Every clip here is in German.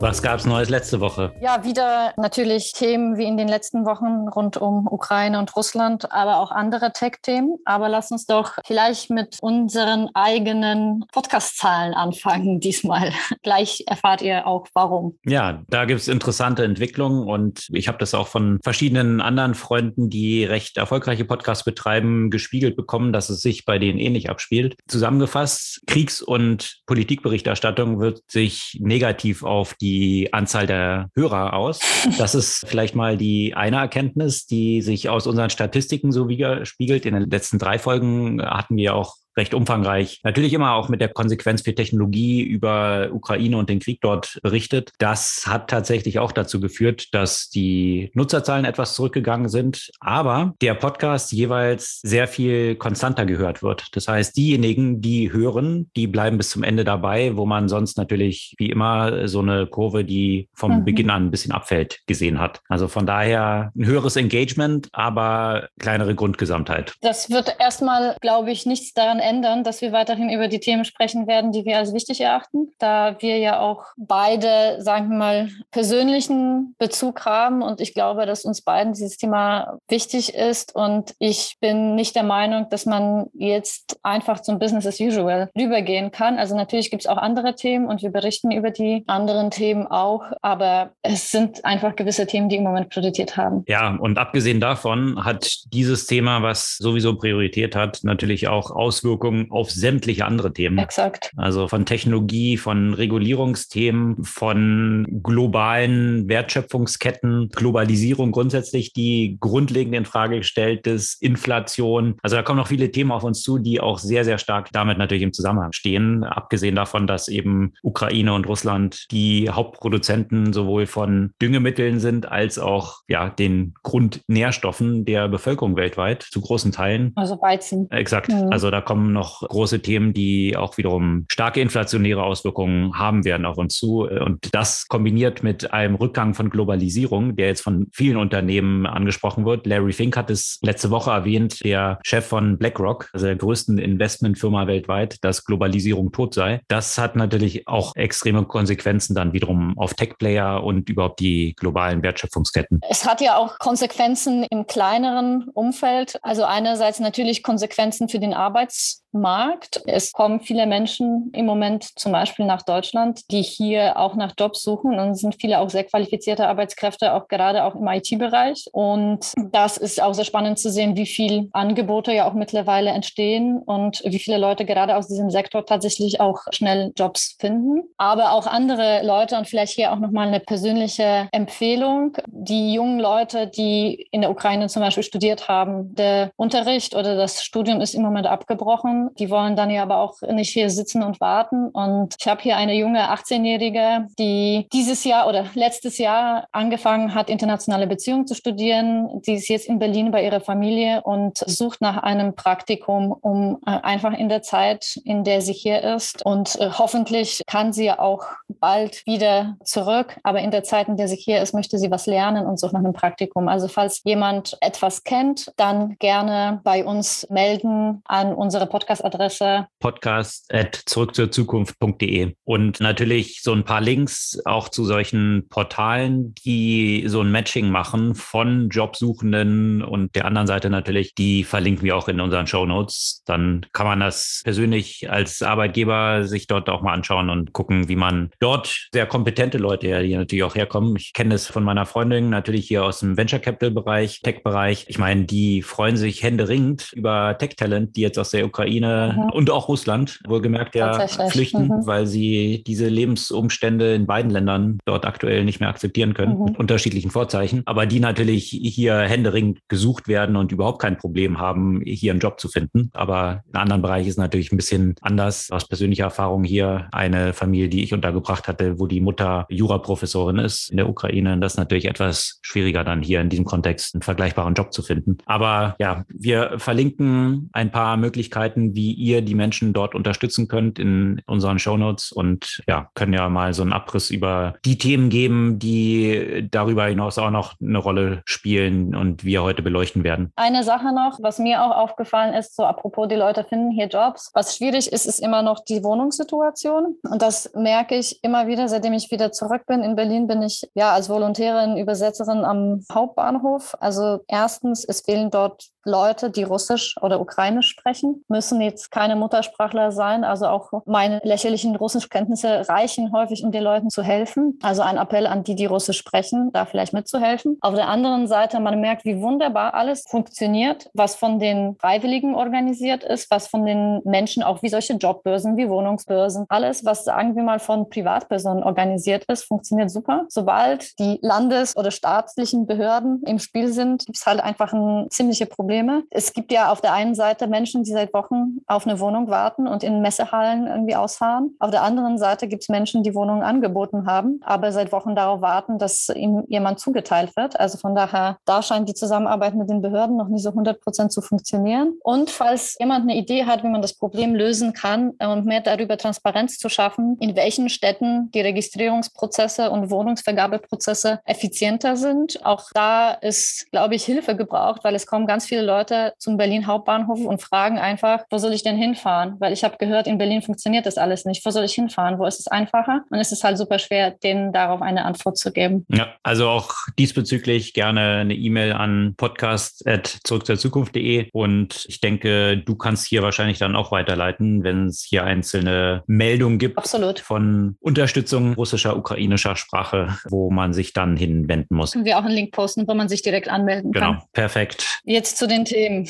Was gab es Neues letzte Woche? Ja, wieder natürlich Themen wie in den letzten Wochen rund um Ukraine und Russland, aber auch andere Tech-Themen. Aber lass uns doch vielleicht mit unseren eigenen Podcast-Zahlen anfangen diesmal. Gleich erfahrt ihr auch warum. Ja, da gibt es interessante Entwicklungen und ich habe das auch von verschiedenen anderen Freunden, die recht erfolgreiche Podcasts betreiben, gespiegelt bekommen, dass es sich bei denen ähnlich abspielt. Zusammengefasst, Kriegs- und Politikberichterstattung wird sich negativ auf die die Anzahl der Hörer aus. Das ist vielleicht mal die eine Erkenntnis, die sich aus unseren Statistiken so widerspiegelt. In den letzten drei Folgen hatten wir auch recht umfangreich. Natürlich immer auch mit der Konsequenz für Technologie über Ukraine und den Krieg dort berichtet. Das hat tatsächlich auch dazu geführt, dass die Nutzerzahlen etwas zurückgegangen sind, aber der Podcast jeweils sehr viel konstanter gehört wird. Das heißt, diejenigen, die hören, die bleiben bis zum Ende dabei, wo man sonst natürlich wie immer so eine Kurve, die vom mhm. Beginn an ein bisschen abfällt, gesehen hat. Also von daher ein höheres Engagement, aber kleinere Grundgesamtheit. Das wird erstmal, glaube ich, nichts daran ändern, dass wir weiterhin über die Themen sprechen werden, die wir als wichtig erachten, da wir ja auch beide, sagen wir mal, persönlichen Bezug haben. Und ich glaube, dass uns beiden dieses Thema wichtig ist. Und ich bin nicht der Meinung, dass man jetzt einfach zum Business as usual rübergehen kann. Also natürlich gibt es auch andere Themen und wir berichten über die anderen Themen auch. Aber es sind einfach gewisse Themen, die im Moment Priorität haben. Ja, und abgesehen davon hat dieses Thema, was sowieso Priorität hat, natürlich auch Auswirkungen Auswirkungen auf sämtliche andere Themen. Exakt. Also von Technologie, von Regulierungsthemen, von globalen Wertschöpfungsketten, Globalisierung grundsätzlich, die grundlegend in Frage gestellt ist, Inflation. Also da kommen noch viele Themen auf uns zu, die auch sehr, sehr stark damit natürlich im Zusammenhang stehen. Abgesehen davon, dass eben Ukraine und Russland die Hauptproduzenten sowohl von Düngemitteln sind als auch ja den Grundnährstoffen der Bevölkerung weltweit zu großen Teilen. Also Weizen. Exakt. Mhm. Also da kommen noch große Themen, die auch wiederum starke inflationäre Auswirkungen haben werden auf uns zu. Und das kombiniert mit einem Rückgang von Globalisierung, der jetzt von vielen Unternehmen angesprochen wird. Larry Fink hat es letzte Woche erwähnt, der Chef von BlackRock, also der größten Investmentfirma weltweit, dass Globalisierung tot sei. Das hat natürlich auch extreme Konsequenzen dann wiederum auf Tech-Player und überhaupt die globalen Wertschöpfungsketten. Es hat ja auch Konsequenzen im kleineren Umfeld. Also einerseits natürlich Konsequenzen für den Arbeits Yes. Markt. Es kommen viele Menschen im Moment zum Beispiel nach Deutschland, die hier auch nach Jobs suchen und es sind viele auch sehr qualifizierte Arbeitskräfte, auch gerade auch im IT-Bereich. Und das ist auch sehr spannend zu sehen, wie viel Angebote ja auch mittlerweile entstehen und wie viele Leute gerade aus diesem Sektor tatsächlich auch schnell Jobs finden. Aber auch andere Leute und vielleicht hier auch nochmal eine persönliche Empfehlung. Die jungen Leute, die in der Ukraine zum Beispiel studiert haben, der Unterricht oder das Studium ist im Moment abgebrochen die wollen dann ja aber auch nicht hier sitzen und warten. Und ich habe hier eine junge 18-Jährige, die dieses Jahr oder letztes Jahr angefangen hat, internationale Beziehungen zu studieren. Die ist jetzt in Berlin bei ihrer Familie und sucht nach einem Praktikum, um äh, einfach in der Zeit, in der sie hier ist. Und äh, hoffentlich kann sie ja auch bald wieder zurück. Aber in der Zeit, in der sie hier ist, möchte sie was lernen und sucht nach einem Praktikum. Also falls jemand etwas kennt, dann gerne bei uns melden an unsere Podcast Podcast-Adresse? Podcast at zurückzurzukunft.de. Und natürlich so ein paar Links auch zu solchen Portalen, die so ein Matching machen von Jobsuchenden und der anderen Seite natürlich, die verlinken wir auch in unseren Show Notes. Dann kann man das persönlich als Arbeitgeber sich dort auch mal anschauen und gucken, wie man dort sehr kompetente Leute, die natürlich auch herkommen. Ich kenne es von meiner Freundin natürlich hier aus dem Venture Capital Bereich, Tech Bereich. Ich meine, die freuen sich händeringend über Tech Talent, die jetzt aus der Ukraine Ukraine mhm. und auch Russland, wohlgemerkt ja, flüchten, mhm. weil sie diese Lebensumstände in beiden Ländern dort aktuell nicht mehr akzeptieren können, mhm. mit unterschiedlichen Vorzeichen, aber die natürlich hier händeringend gesucht werden und überhaupt kein Problem haben, hier einen Job zu finden. Aber in anderen Bereichen ist natürlich ein bisschen anders. Aus persönlicher Erfahrung hier eine Familie, die ich untergebracht hatte, wo die Mutter Juraprofessorin ist in der Ukraine. Das ist natürlich etwas schwieriger dann hier in diesem Kontext einen vergleichbaren Job zu finden. Aber ja, wir verlinken ein paar Möglichkeiten, wie ihr die Menschen dort unterstützen könnt in unseren Shownotes und ja, können ja mal so einen Abriss über die Themen geben, die darüber hinaus auch noch eine Rolle spielen und wir heute beleuchten werden. Eine Sache noch, was mir auch aufgefallen ist, so apropos, die Leute finden hier Jobs. Was schwierig ist, ist immer noch die Wohnungssituation. Und das merke ich immer wieder, seitdem ich wieder zurück bin. In Berlin bin ich ja als Volontärin, Übersetzerin am Hauptbahnhof. Also erstens, es fehlen dort Leute, die Russisch oder Ukrainisch sprechen, müssen jetzt keine Muttersprachler sein. Also auch meine lächerlichen Russischkenntnisse reichen häufig, um den Leuten zu helfen. Also ein Appell an die, die Russisch sprechen, da vielleicht mitzuhelfen. Auf der anderen Seite, man merkt, wie wunderbar alles funktioniert, was von den Freiwilligen organisiert ist, was von den Menschen auch wie solche Jobbörsen, wie Wohnungsbörsen, alles, was sagen wir mal von Privatpersonen organisiert ist, funktioniert super. Sobald die Landes- oder staatlichen Behörden im Spiel sind, gibt es halt einfach ein ziemliche Problem Probleme. Es gibt ja auf der einen Seite Menschen, die seit Wochen auf eine Wohnung warten und in Messehallen irgendwie ausharren. Auf der anderen Seite gibt es Menschen, die Wohnungen angeboten haben, aber seit Wochen darauf warten, dass ihnen jemand zugeteilt wird. Also von daher, da scheint die Zusammenarbeit mit den Behörden noch nicht so 100 Prozent zu funktionieren. Und falls jemand eine Idee hat, wie man das Problem lösen kann äh, und mehr darüber Transparenz zu schaffen, in welchen Städten die Registrierungsprozesse und Wohnungsvergabeprozesse effizienter sind, auch da ist, glaube ich, Hilfe gebraucht, weil es kommen ganz viele Leute zum Berlin Hauptbahnhof und fragen einfach, wo soll ich denn hinfahren? Weil ich habe gehört, in Berlin funktioniert das alles nicht. Wo soll ich hinfahren? Wo ist es einfacher? Und es ist halt super schwer, denen darauf eine Antwort zu geben. Ja, also auch diesbezüglich gerne eine E-Mail an podcast.zurückzurzukunft.de und ich denke, du kannst hier wahrscheinlich dann auch weiterleiten, wenn es hier einzelne Meldungen gibt Absolut. von Unterstützung russischer, ukrainischer Sprache, wo man sich dann hinwenden muss. Können wir auch einen Link posten, wo man sich direkt anmelden genau. kann. Genau, perfekt. Jetzt zu den Themen.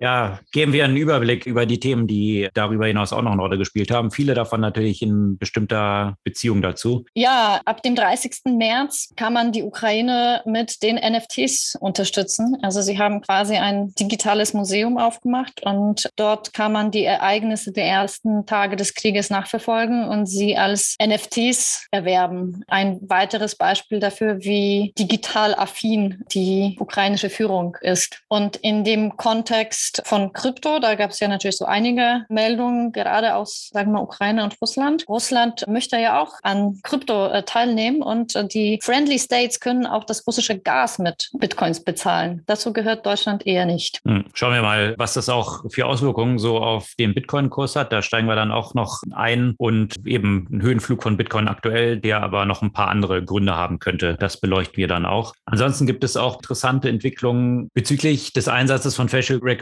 Ja, geben wir einen Überblick über die Themen, die darüber hinaus auch noch eine Rolle gespielt haben. Viele davon natürlich in bestimmter Beziehung dazu. Ja, ab dem 30. März kann man die Ukraine mit den NFTs unterstützen. Also sie haben quasi ein digitales Museum aufgemacht und dort kann man die Ereignisse der ersten Tage des Krieges nachverfolgen und sie als NFTs erwerben. Ein weiteres Beispiel dafür, wie digital affin die ukrainische Führung ist. Und in dem Kontext Kontext von Krypto, da gab es ja natürlich so einige Meldungen, gerade aus, sagen wir, Ukraine und Russland. Russland möchte ja auch an Krypto äh, teilnehmen und äh, die Friendly States können auch das russische Gas mit Bitcoins bezahlen. Dazu gehört Deutschland eher nicht. Hm. Schauen wir mal, was das auch für Auswirkungen so auf den Bitcoin-Kurs hat. Da steigen wir dann auch noch ein und eben ein Höhenflug von Bitcoin aktuell, der aber noch ein paar andere Gründe haben könnte. Das beleuchten wir dann auch. Ansonsten gibt es auch interessante Entwicklungen bezüglich des Einsatzes von Facial Recognition,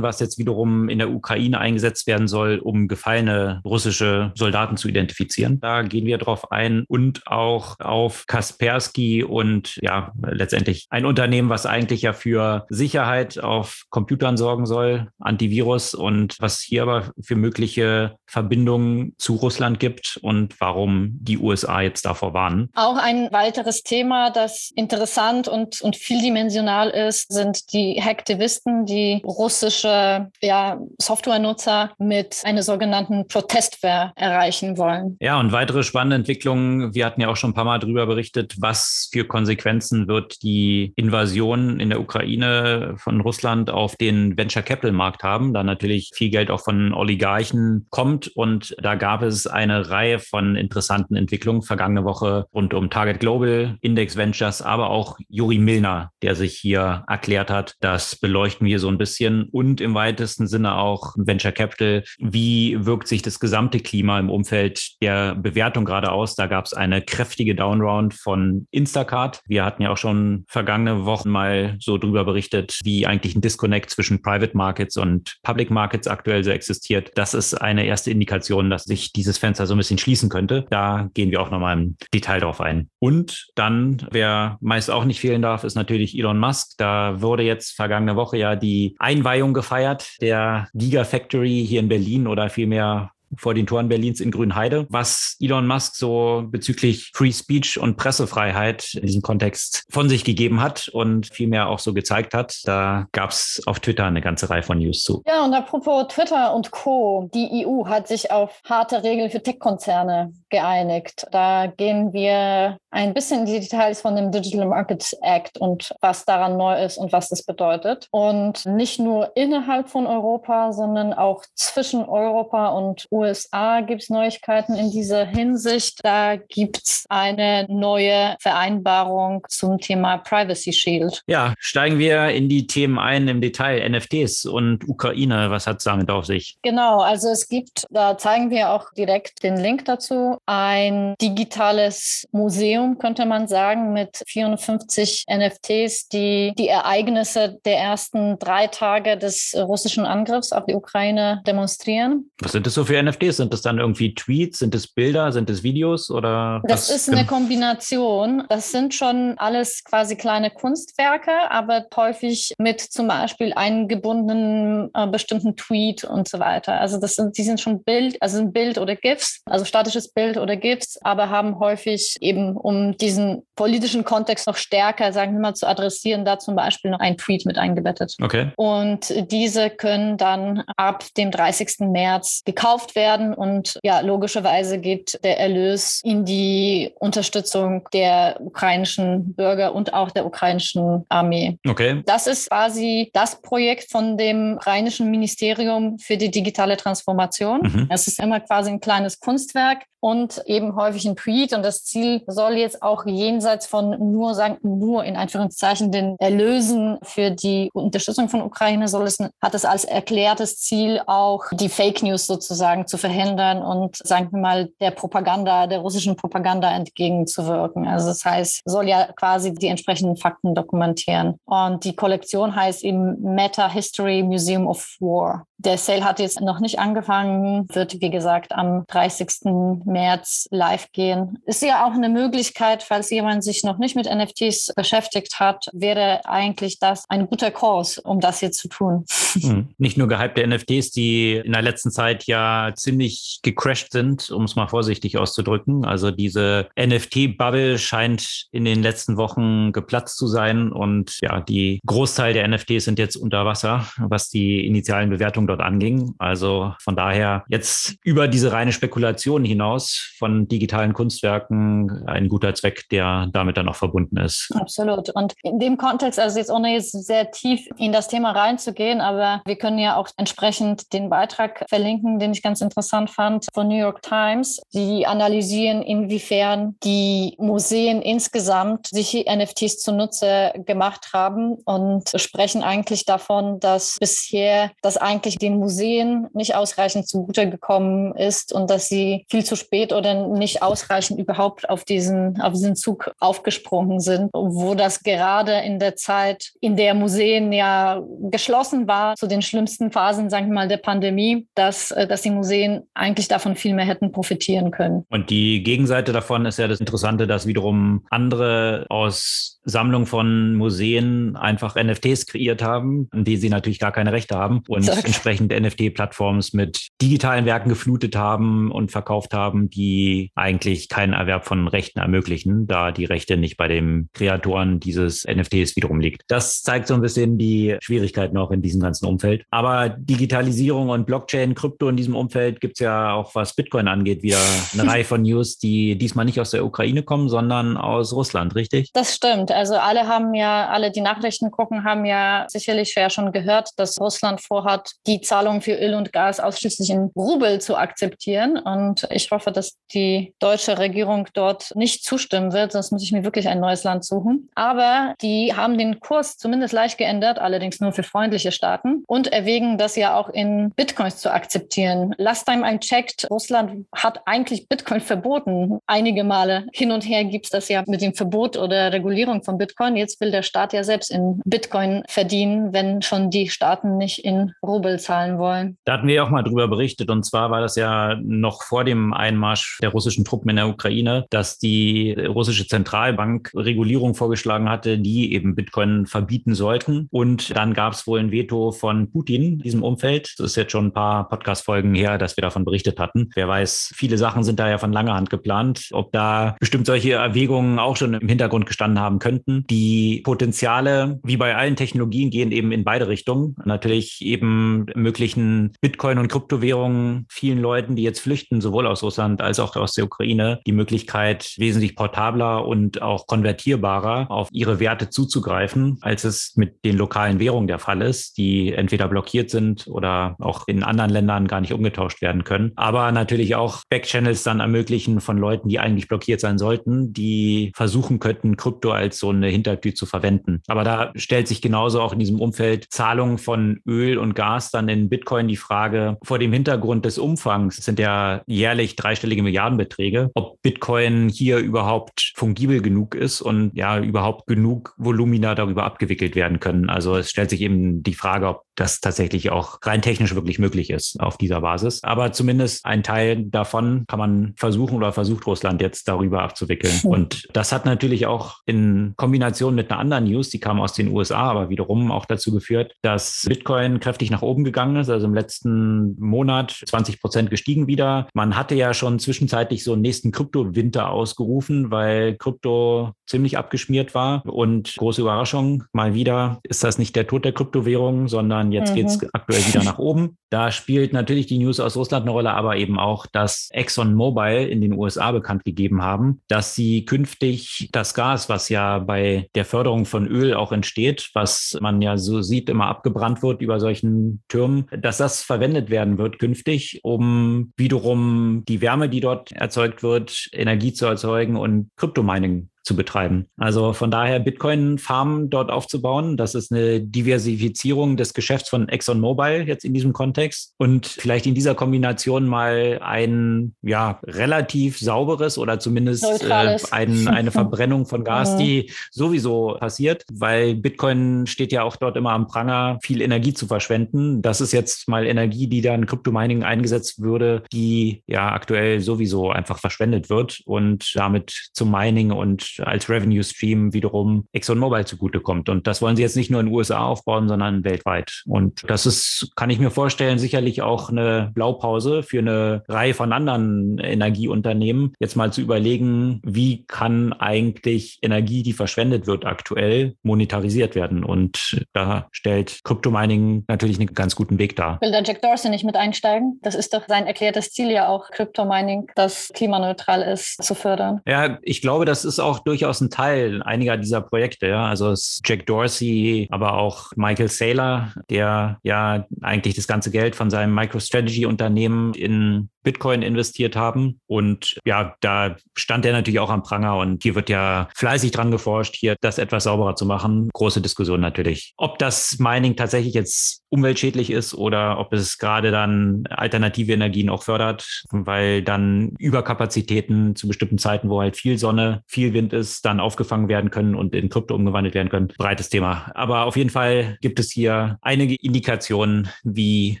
was jetzt wiederum in der Ukraine eingesetzt werden soll, um gefallene russische Soldaten zu identifizieren. Da gehen wir drauf ein und auch auf Kaspersky und ja, letztendlich ein Unternehmen, was eigentlich ja für Sicherheit auf Computern sorgen soll, Antivirus und was hier aber für mögliche Verbindungen zu Russland gibt und warum die USA jetzt davor warnen. Auch ein weiteres Thema, das interessant und, und vieldimensional ist, sind die Hacktivisten, die russische ja, Softwarenutzer mit einer sogenannten Protestwehr erreichen wollen. Ja, und weitere spannende Entwicklungen. Wir hatten ja auch schon ein paar Mal darüber berichtet, was für Konsequenzen wird die Invasion in der Ukraine von Russland auf den Venture Capital Markt haben, da natürlich viel Geld auch von Oligarchen kommt. Und da gab es eine Reihe von interessanten Entwicklungen vergangene Woche rund um Target Global, Index Ventures, aber auch Juri Milner, der sich hier erklärt hat. Das beleuchten wir so ein bisschen bisschen und im weitesten Sinne auch Venture Capital. Wie wirkt sich das gesamte Klima im Umfeld der Bewertung gerade aus? Da gab es eine kräftige Downround von Instacart. Wir hatten ja auch schon vergangene Wochen mal so drüber berichtet, wie eigentlich ein Disconnect zwischen Private Markets und Public Markets aktuell so existiert. Das ist eine erste Indikation, dass sich dieses Fenster so ein bisschen schließen könnte. Da gehen wir auch nochmal im Detail drauf ein. Und dann, wer meist auch nicht fehlen darf, ist natürlich Elon Musk. Da wurde jetzt vergangene Woche ja die Einweihung gefeiert, der Gigafactory hier in Berlin oder vielmehr vor den Toren Berlins in Grünheide, was Elon Musk so bezüglich Free Speech und Pressefreiheit in diesem Kontext von sich gegeben hat und vielmehr auch so gezeigt hat. Da gab es auf Twitter eine ganze Reihe von News zu. Ja, und apropos Twitter und Co. Die EU hat sich auf harte Regeln für Tech-Konzerne geeinigt. Da gehen wir ein bisschen in die Details von dem Digital Markets Act und was daran neu ist und was das bedeutet. Und nicht nur innerhalb von Europa, sondern auch zwischen Europa und USA gibt es Neuigkeiten in dieser Hinsicht. Da gibt es eine neue Vereinbarung zum Thema Privacy Shield. Ja, steigen wir in die Themen ein im Detail. NFTs und Ukraine, was hat es damit auf sich? Genau, also es gibt, da zeigen wir auch direkt den Link dazu, ein digitales Museum, könnte man sagen, mit 54 NFTs, die die Ereignisse der ersten drei Tage des russischen Angriffs auf die Ukraine demonstrieren. Was sind das so für NFTs? Sind das dann irgendwie Tweets? Sind es Bilder? Sind es Videos? Oder das ist eine Kombination. Das sind schon alles quasi kleine Kunstwerke, aber häufig mit zum Beispiel eingebundenen äh, bestimmten Tweet und so weiter. Also das sind, die sind schon Bild, also ein Bild oder GIFs, also statisches Bild oder GIFs, aber haben häufig eben, um diesen politischen Kontext noch stärker, sagen wir mal, zu adressieren, da zum Beispiel noch ein Tweet mit eingebettet. Okay. Und diese können dann ab dem 30. März gekauft werden und ja, logischerweise geht der Erlös in die Unterstützung der ukrainischen Bürger und auch der ukrainischen Armee. Okay. Das ist quasi das Projekt von dem ukrainischen Ministerium für die digitale Transformation. Mhm. Es ist immer quasi ein kleines Kunstwerk, und eben häufig ein Tweet. Und das Ziel soll jetzt auch jenseits von nur sagen, nur in Anführungszeichen den Erlösen für die Unterstützung von Ukraine soll es, hat es als erklärtes Ziel auch die Fake News sozusagen zu verhindern und sagen wir mal der Propaganda, der russischen Propaganda entgegenzuwirken. Also das heißt, soll ja quasi die entsprechenden Fakten dokumentieren. Und die Kollektion heißt eben Meta History Museum of War. Der Sale hat jetzt noch nicht angefangen, wird wie gesagt am 30. März live gehen. Ist ja auch eine Möglichkeit, falls jemand sich noch nicht mit NFTs beschäftigt hat, wäre eigentlich das ein guter Kurs, um das hier zu tun. Hm. Nicht nur gehypte NFTs, die in der letzten Zeit ja ziemlich gecrashed sind, um es mal vorsichtig auszudrücken. Also diese NFT-Bubble scheint in den letzten Wochen geplatzt zu sein und ja, die Großteil der NFTs sind jetzt unter Wasser, was die initialen Bewertungen dort anging. Also von daher jetzt über diese reine Spekulation hinaus von digitalen Kunstwerken ein guter Zweck, der damit dann auch verbunden ist. Absolut. Und in dem Kontext, also jetzt ohne jetzt sehr tief in das Thema reinzugehen, aber wir können ja auch entsprechend den Beitrag verlinken, den ich ganz interessant fand von New York Times. Die analysieren, inwiefern die Museen insgesamt sich NFTs zunutze gemacht haben und sprechen eigentlich davon, dass bisher das eigentlich den Museen nicht ausreichend zugute gekommen ist und dass sie viel zu spät oder nicht ausreichend überhaupt auf diesen, auf diesen Zug aufgesprungen sind, wo das gerade in der Zeit, in der Museen ja geschlossen war, zu den schlimmsten Phasen, sagen wir mal, der Pandemie, dass, äh, dass die Museen eigentlich davon viel mehr hätten profitieren können. Und die Gegenseite davon ist ja das Interessante, dass wiederum andere aus Sammlung von Museen einfach NFTs kreiert haben, an die sie natürlich gar keine Rechte haben und Sag. entsprechend NFT-Plattforms mit digitalen Werken geflutet haben und verkauft haben, die eigentlich keinen Erwerb von Rechten ermöglichen, da die Rechte nicht bei den Kreatoren dieses NFTs wiederum liegt. Das zeigt so ein bisschen die Schwierigkeiten auch in diesem ganzen Umfeld. Aber Digitalisierung und Blockchain, Krypto in diesem Umfeld gibt es ja auch, was Bitcoin angeht, wieder eine Reihe von News, die diesmal nicht aus der Ukraine kommen, sondern aus Russland, richtig? Das stimmt. Also alle haben ja, alle die Nachrichten gucken, haben ja sicherlich ja schon gehört, dass Russland vorhat, die Zahlung für Öl und Gas ausschließlich in Rubel zu akzeptieren. Und ich hoffe, dass die deutsche Regierung dort nicht zustimmen wird, sonst muss ich mir wirklich ein neues Land suchen. Aber die haben den Kurs zumindest leicht geändert, allerdings nur für freundliche Staaten und erwägen das ja auch in Bitcoins zu akzeptieren. Last time I checked, Russland hat eigentlich Bitcoin verboten. Einige Male hin und her gibt es das ja mit dem Verbot oder Regulierung von Bitcoin. Jetzt will der Staat ja selbst in Bitcoin verdienen, wenn schon die Staaten nicht in Rubel zahlen wollen. Da hatten wir auch mal drüber berichtet. Und zwar war das ja noch vor dem Einmarsch der russischen Truppen in der Ukraine, dass die russische Zentralbank Regulierung vorgeschlagen hatte, die eben Bitcoin verbieten sollten. Und dann gab es wohl ein Veto von Putin in diesem Umfeld. Das ist jetzt schon ein paar Podcast-Folgen her, dass wir davon berichtet hatten. Wer weiß, viele Sachen sind da ja von langer Hand geplant. Ob da bestimmt solche Erwägungen auch schon im Hintergrund gestanden haben könnten. Die Potenziale, wie bei allen Technologien, gehen eben in beide Richtungen. Natürlich eben möglichen Bitcoin- und Kryptowährungen vielen Leuten, die jetzt flüchten, sowohl aus Russland als auch aus der Ukraine, die Möglichkeit, wesentlich portabler und auch konvertierbarer auf ihre Werte zuzugreifen, als es mit den lokalen Währungen der Fall ist, die entweder blockiert sind oder auch in anderen Ländern gar nicht umgetauscht werden können. Aber natürlich auch Backchannels dann ermöglichen von Leuten, die eigentlich blockiert sein sollten, die versuchen könnten, Krypto als so eine Hintertür zu verwenden. Aber da stellt sich genauso auch in diesem Umfeld Zahlung von Öl und Gas dann in Bitcoin die Frage vor dem Hintergrund des Umfangs sind ja jährlich dreistellige Milliardenbeträge, ob Bitcoin hier überhaupt fungibel genug ist und ja überhaupt genug Volumina darüber abgewickelt werden können. Also es stellt sich eben die Frage, ob das tatsächlich auch rein technisch wirklich möglich ist auf dieser Basis. Aber zumindest ein Teil davon kann man versuchen oder versucht Russland jetzt darüber abzuwickeln. Und das hat natürlich auch in Kombination mit einer anderen News, die kam aus den USA, aber wiederum auch dazu geführt, dass Bitcoin kräftig nach oben gegangen ist, also im letzten Monat 20 Prozent gestiegen wieder. Man hatte ja schon zwischenzeitlich so einen nächsten Kryptowinter ausgerufen, weil Krypto ziemlich abgeschmiert war. Und große Überraschung, mal wieder ist das nicht der Tod der Kryptowährung, sondern jetzt mhm. geht es aktuell wieder nach oben. Da spielt natürlich die News aus Russland eine Rolle, aber eben auch, dass ExxonMobil in den USA bekannt gegeben haben, dass sie künftig das Gas, was ja bei der Förderung von Öl auch entsteht, was man ja so sieht, immer abgebrannt wird über solchen Türmen, dass das verwendet werden wird künftig, um wiederum die Wärme, die dort erzeugt wird, Energie zu erzeugen und Kryptomining zu betreiben. Also von daher Bitcoin-Farmen dort aufzubauen, das ist eine Diversifizierung des Geschäfts von ExxonMobil jetzt in diesem Kontext und vielleicht in dieser Kombination mal ein ja relativ sauberes oder zumindest äh, ein, eine Verbrennung von Gas, die sowieso passiert, weil Bitcoin steht ja auch dort immer am Pranger, viel Energie zu verschwenden. Das ist jetzt mal Energie, die dann Kryptomining eingesetzt würde, die ja aktuell sowieso einfach verschwendet wird und damit zum Mining und als Revenue Stream wiederum ExxonMobil zugutekommt. Und das wollen sie jetzt nicht nur in den USA aufbauen, sondern weltweit. Und das ist, kann ich mir vorstellen, sicherlich auch eine Blaupause für eine Reihe von anderen Energieunternehmen, jetzt mal zu überlegen, wie kann eigentlich Energie, die verschwendet wird aktuell, monetarisiert werden. Und da stellt Crypto-Mining natürlich einen ganz guten Weg dar. Will der Jack Dorsey nicht mit einsteigen? Das ist doch sein erklärtes Ziel ja auch, Crypto-Mining, das klimaneutral ist, zu fördern. Ja, ich glaube, das ist auch durchaus ein Teil einiger dieser Projekte. Ja. Also Jack Dorsey, aber auch Michael Saylor, der ja eigentlich das ganze Geld von seinem MicroStrategy-Unternehmen in Bitcoin investiert haben. Und ja, da stand er natürlich auch am Pranger und hier wird ja fleißig dran geforscht, hier das etwas sauberer zu machen. Große Diskussion natürlich. Ob das Mining tatsächlich jetzt umweltschädlich ist oder ob es gerade dann alternative Energien auch fördert, weil dann Überkapazitäten zu bestimmten Zeiten, wo halt viel Sonne, viel Wind ist, dann aufgefangen werden können und in Krypto umgewandelt werden können. Breites Thema. Aber auf jeden Fall gibt es hier einige Indikationen, wie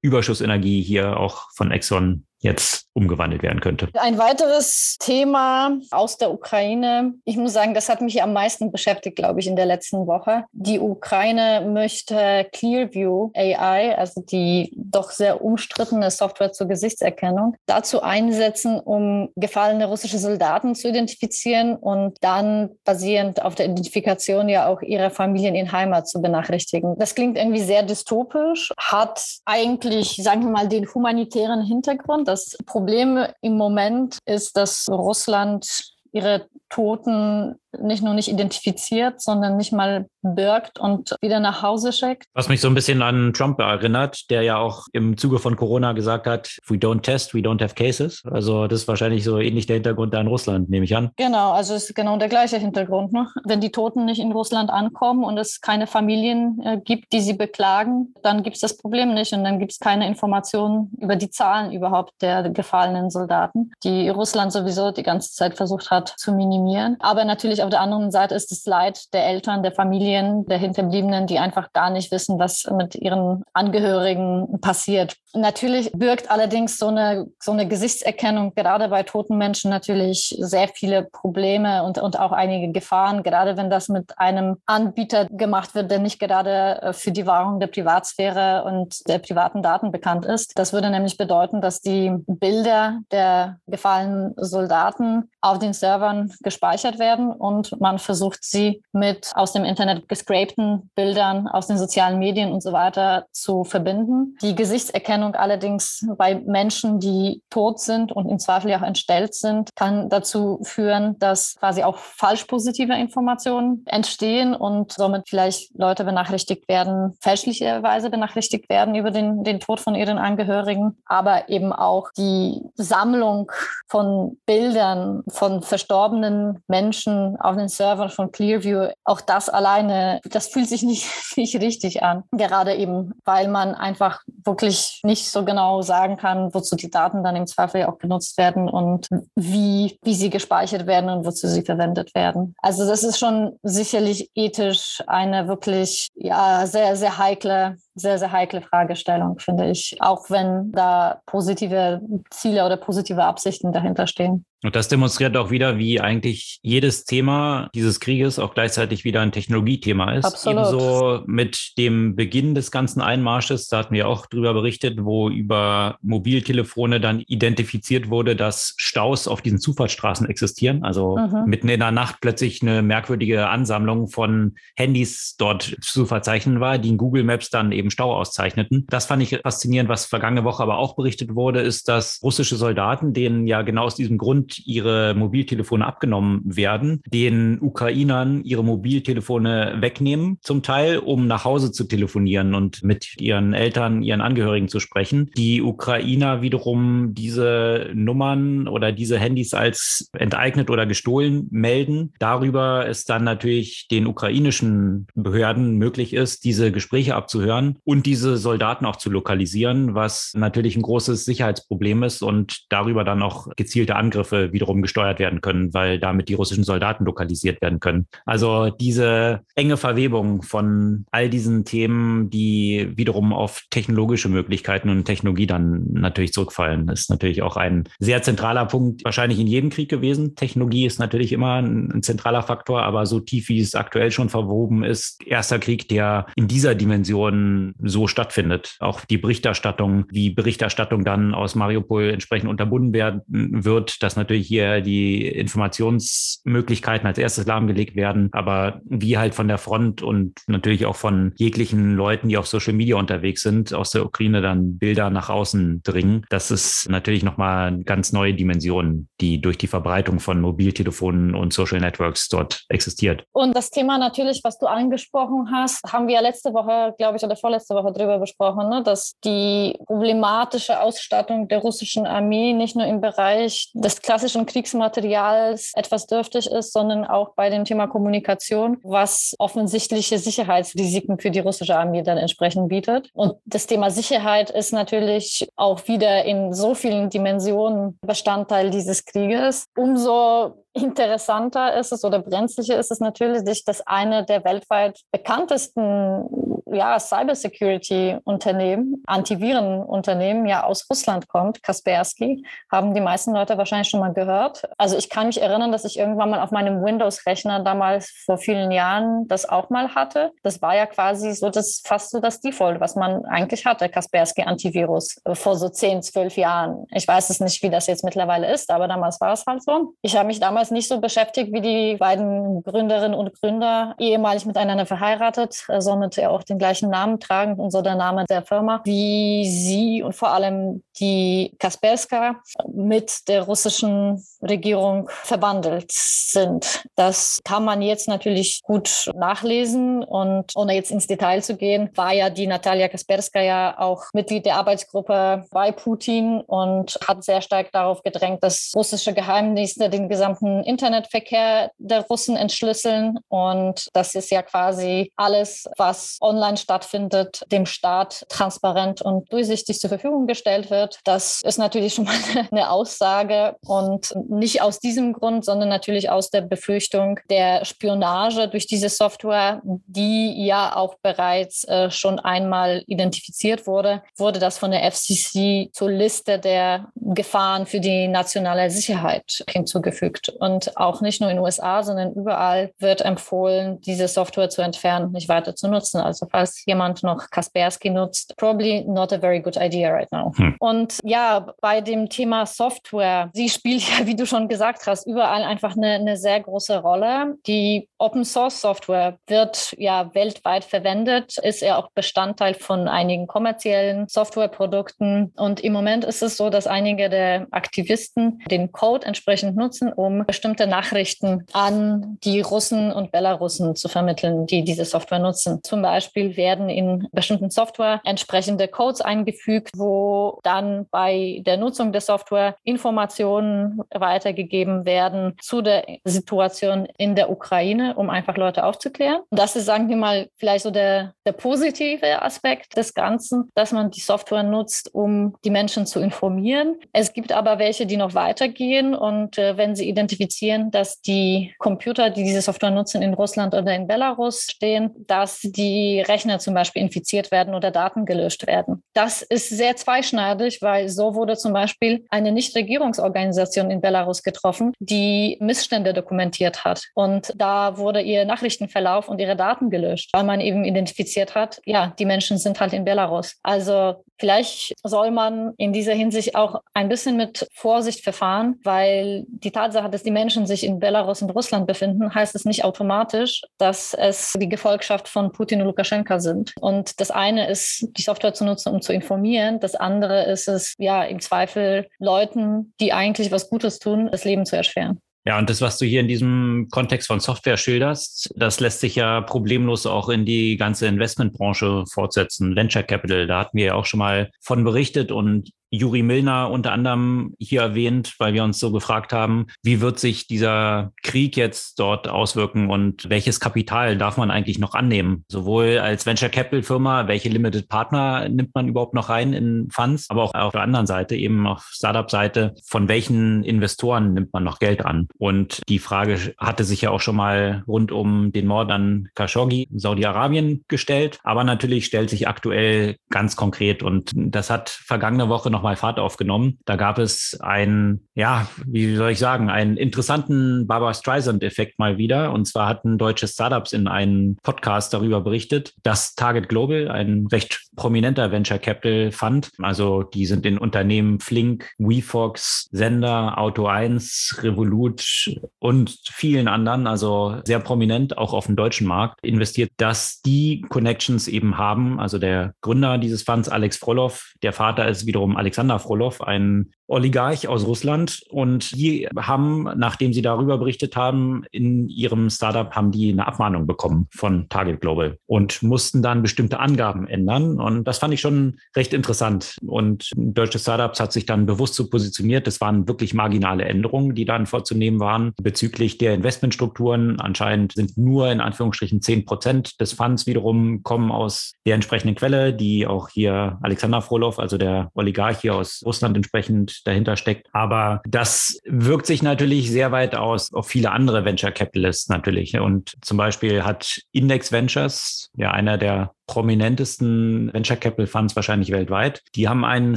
Überschussenergie hier auch von Exxon jetzt umgewandelt werden könnte. Ein weiteres Thema aus der Ukraine. Ich muss sagen, das hat mich am meisten beschäftigt, glaube ich, in der letzten Woche. Die Ukraine möchte Clearview AI, also die doch sehr umstrittene Software zur Gesichtserkennung, dazu einsetzen, um gefallene russische Soldaten zu identifizieren und dann basierend auf der Identifikation ja auch ihre Familien in Heimat zu benachrichtigen. Das klingt irgendwie sehr dystopisch, hat eigentlich, sagen wir mal, den humanitären Hintergrund. Das Problem im Moment ist, dass Russland ihre Toten nicht nur nicht identifiziert, sondern nicht mal birgt und wieder nach Hause schickt. Was mich so ein bisschen an Trump erinnert, der ja auch im Zuge von Corona gesagt hat, we don't test, we don't have cases. Also das ist wahrscheinlich so ähnlich der Hintergrund da in Russland, nehme ich an. Genau, also es ist genau der gleiche Hintergrund. Ne? Wenn die Toten nicht in Russland ankommen und es keine Familien äh, gibt, die sie beklagen, dann gibt es das Problem nicht und dann gibt es keine Informationen über die Zahlen überhaupt der gefallenen Soldaten, die Russland sowieso die ganze Zeit versucht hat zu minimieren. Aber natürlich natürlich auf der anderen Seite ist das Leid der Eltern, der Familien, der Hinterbliebenen, die einfach gar nicht wissen, was mit ihren Angehörigen passiert. Natürlich birgt allerdings so eine, so eine Gesichtserkennung gerade bei toten Menschen natürlich sehr viele Probleme und, und auch einige Gefahren, gerade wenn das mit einem Anbieter gemacht wird, der nicht gerade äh, für die Wahrung der Privatsphäre und der privaten Daten bekannt ist. Das würde nämlich bedeuten, dass die Bilder der gefallenen Soldaten auf den Servern gespeichert werden und man versucht sie mit aus dem Internet gescrapten Bildern aus den sozialen Medien und so weiter zu verbinden. Die Gesichtserkennung Erkennung allerdings bei Menschen, die tot sind und im Zweifel auch entstellt sind, kann dazu führen, dass quasi auch falsch positive Informationen entstehen und somit vielleicht Leute benachrichtigt werden, fälschlicherweise benachrichtigt werden über den, den Tod von ihren Angehörigen, aber eben auch die Sammlung von Bildern von verstorbenen Menschen auf den Servern von Clearview, auch das alleine, das fühlt sich nicht, nicht richtig an. Gerade eben, weil man einfach wirklich nicht so genau sagen kann, wozu die Daten dann im Zweifel auch genutzt werden und wie, wie sie gespeichert werden und wozu sie verwendet werden. Also das ist schon sicherlich ethisch eine wirklich ja, sehr, sehr heikle sehr, sehr heikle Fragestellung, finde ich, auch wenn da positive Ziele oder positive Absichten dahinter stehen. Und das demonstriert auch wieder, wie eigentlich jedes Thema dieses Krieges auch gleichzeitig wieder ein Technologiethema ist. Absolut. Ebenso mit dem Beginn des ganzen Einmarsches, da hatten wir auch drüber berichtet, wo über Mobiltelefone dann identifiziert wurde, dass Staus auf diesen Zufahrtsstraßen existieren. Also mhm. mitten in der Nacht plötzlich eine merkwürdige Ansammlung von Handys dort zu verzeichnen war, die in Google Maps dann eben Stau auszeichneten. Das fand ich faszinierend. Was vergangene Woche aber auch berichtet wurde, ist, dass russische Soldaten, denen ja genau aus diesem Grund ihre Mobiltelefone abgenommen werden, den Ukrainern ihre Mobiltelefone wegnehmen, zum Teil, um nach Hause zu telefonieren und mit ihren Eltern, ihren Angehörigen zu sprechen. Die Ukrainer wiederum diese Nummern oder diese Handys als enteignet oder gestohlen melden. Darüber es dann natürlich den ukrainischen Behörden möglich ist, diese Gespräche abzuhören und diese Soldaten auch zu lokalisieren, was natürlich ein großes Sicherheitsproblem ist und darüber dann auch gezielte Angriffe wiederum gesteuert werden können, weil damit die russischen Soldaten lokalisiert werden können. Also diese enge Verwebung von all diesen Themen, die wiederum auf technologische Möglichkeiten und Technologie dann natürlich zurückfallen, ist natürlich auch ein sehr zentraler Punkt, wahrscheinlich in jedem Krieg gewesen. Technologie ist natürlich immer ein, zentraler Faktor, aber so tief, wie es aktuell schon verwoben ist, erster Krieg, der in dieser Dimension so stattfindet. Auch die Berichterstattung, wie Berichterstattung dann aus Mariupol entsprechend unterbunden werden wird, dass natürlich hier die Informationsmöglichkeiten als erstes lahmgelegt werden, aber wie halt von der Front und natürlich auch von jeglichen Leuten, die auf Social Media unterwegs sind, aus der Ukraine dann Bilder nach außen dringen, das ist natürlich nochmal eine ganz neue Dimension, die durch die Verbreitung von Mobiltelefonen und Social Networks dort existiert. Und das Thema natürlich, was du angesprochen hast, haben wir ja letzte Woche, glaube ich, oder vorletzte Woche drüber besprochen, ne? dass die problematische Ausstattung der russischen Armee nicht nur im Bereich des klassischen Kriegsmaterials etwas dürftig ist, sondern auch bei dem Thema Kommunikation, was offensichtliche Sicherheitsrisiken für die russische Armee dann entsprechend bietet. Und das Thema Sicherheit ist natürlich auch wieder in so vielen Dimensionen Bestandteil dieses Krieges. Umso interessanter ist es oder brenzlicher ist es natürlich, dass eine der weltweit bekanntesten ja, Cybersecurity-Unternehmen, Antivirenunternehmen ja aus Russland kommt, Kaspersky, haben die meisten Leute wahrscheinlich schon mal gehört. Also ich kann mich erinnern, dass ich irgendwann mal auf meinem Windows-Rechner damals vor vielen Jahren das auch mal hatte. Das war ja quasi so das fast so das Default, was man eigentlich hatte, Kaspersky Antivirus äh, vor so 10, 12 Jahren. Ich weiß es nicht, wie das jetzt mittlerweile ist, aber damals war es halt so. Ich habe mich damals nicht so beschäftigt wie die beiden Gründerinnen und Gründer, ehemalig miteinander verheiratet, äh, ja auch den gleichen Namen tragen und so der Name der Firma, wie sie und vor allem die Kaspersky mit der russischen Regierung verbandelt sind. Das kann man jetzt natürlich gut nachlesen und ohne jetzt ins Detail zu gehen, war ja die Natalia Kaspersky ja auch Mitglied der Arbeitsgruppe bei Putin und hat sehr stark darauf gedrängt, dass russische Geheimdienste den gesamten Internetverkehr der Russen entschlüsseln und das ist ja quasi alles, was online online stattfindet, dem Staat transparent und durchsichtig zur Verfügung gestellt wird. Das ist natürlich schon mal eine Aussage und nicht aus diesem Grund, sondern natürlich aus der Befürchtung der Spionage durch diese Software, die ja auch bereits äh, schon einmal identifiziert wurde, wurde das von der FCC zur Liste der Gefahren für die nationale Sicherheit hinzugefügt. Und auch nicht nur in den USA, sondern überall wird empfohlen, diese Software zu entfernen, nicht weiter zu nutzen. Also falls jemand noch Kaspersky nutzt, probably not a very good idea right now. Hm. Und ja, bei dem Thema Software, sie spielt ja, wie du schon gesagt hast, überall einfach eine, eine sehr große Rolle. Die Open Source Software wird ja weltweit verwendet, ist ja auch Bestandteil von einigen kommerziellen Softwareprodukten. Und im Moment ist es so, dass einige der Aktivisten den Code entsprechend nutzen, um bestimmte Nachrichten an die Russen und Belarussen zu vermitteln, die diese Software nutzen. Zum Beispiel werden in bestimmten Software entsprechende Codes eingefügt, wo dann bei der Nutzung der Software Informationen weitergegeben werden zu der Situation in der Ukraine, um einfach Leute aufzuklären. Das ist, sagen wir mal, vielleicht so der, der positive Aspekt des Ganzen, dass man die Software nutzt, um die Menschen zu informieren. Es gibt aber welche, die noch weitergehen und äh, wenn sie identifizieren, dass die Computer, die diese Software nutzen, in Russland oder in Belarus stehen, dass die Rechner zum Beispiel infiziert werden oder Daten gelöscht werden. Das ist sehr zweischneidig, weil so wurde zum Beispiel eine Nichtregierungsorganisation in Belarus getroffen, die Missstände dokumentiert hat. Und da wurde ihr Nachrichtenverlauf und ihre Daten gelöscht, weil man eben identifiziert hat, ja, die Menschen sind halt in Belarus. Also vielleicht soll man in dieser Hinsicht auch ein bisschen mit Vorsicht verfahren, weil die Tatsache, dass die Menschen sich in Belarus und Russland befinden, heißt es nicht automatisch, dass es die Gefolgschaft von Putin und Lukaschenka sind. Und das eine ist, die Software zu nutzen, um zu informieren. Das andere ist es, ja, im Zweifel Leuten, die eigentlich was Gutes tun, das Leben zu erschweren. Ja, und das, was du hier in diesem Kontext von Software schilderst, das lässt sich ja problemlos auch in die ganze Investmentbranche fortsetzen. Venture Capital, da hatten wir ja auch schon mal von berichtet und Juri Milner unter anderem hier erwähnt, weil wir uns so gefragt haben, wie wird sich dieser Krieg jetzt dort auswirken und welches Kapital darf man eigentlich noch annehmen? Sowohl als Venture Capital Firma, welche Limited Partner nimmt man überhaupt noch rein in Funds, aber auch auf der anderen Seite, eben auf Startup-Seite, von welchen Investoren nimmt man noch Geld an? Und die Frage hatte sich ja auch schon mal rund um den Mord an Khashoggi in Saudi-Arabien gestellt, aber natürlich stellt sich aktuell ganz konkret und das hat vergangene Woche noch nochmal Fahrt aufgenommen. Da gab es einen, ja, wie soll ich sagen, einen interessanten Barbara Streisand-Effekt mal wieder. Und zwar hatten deutsche Startups in einem Podcast darüber berichtet, dass Target Global, ein recht prominenter Venture Capital Fund, also die sind in Unternehmen Flink, WeFox, Sender, Auto 1, Revolut und vielen anderen, also sehr prominent auch auf dem deutschen Markt investiert, dass die Connections eben haben. Also der Gründer dieses Funds, Alex Frolov, der Vater ist wiederum Alex Alexander Frolov, ein Oligarch aus Russland. Und die haben, nachdem sie darüber berichtet haben, in ihrem Startup haben die eine Abmahnung bekommen von Target Global und mussten dann bestimmte Angaben ändern. Und das fand ich schon recht interessant. Und deutsche Startups hat sich dann bewusst so positioniert. Das waren wirklich marginale Änderungen, die dann vorzunehmen waren bezüglich der Investmentstrukturen. Anscheinend sind nur in Anführungsstrichen zehn Prozent des Funds wiederum kommen aus der entsprechenden Quelle, die auch hier Alexander Frolov, also der Oligarch hier aus Russland entsprechend dahinter steckt. Aber das wirkt sich natürlich sehr weit aus auf viele andere Venture Capitalists natürlich. Und zum Beispiel hat Index Ventures, ja einer der prominentesten Venture Capital Funds wahrscheinlich weltweit. Die haben ein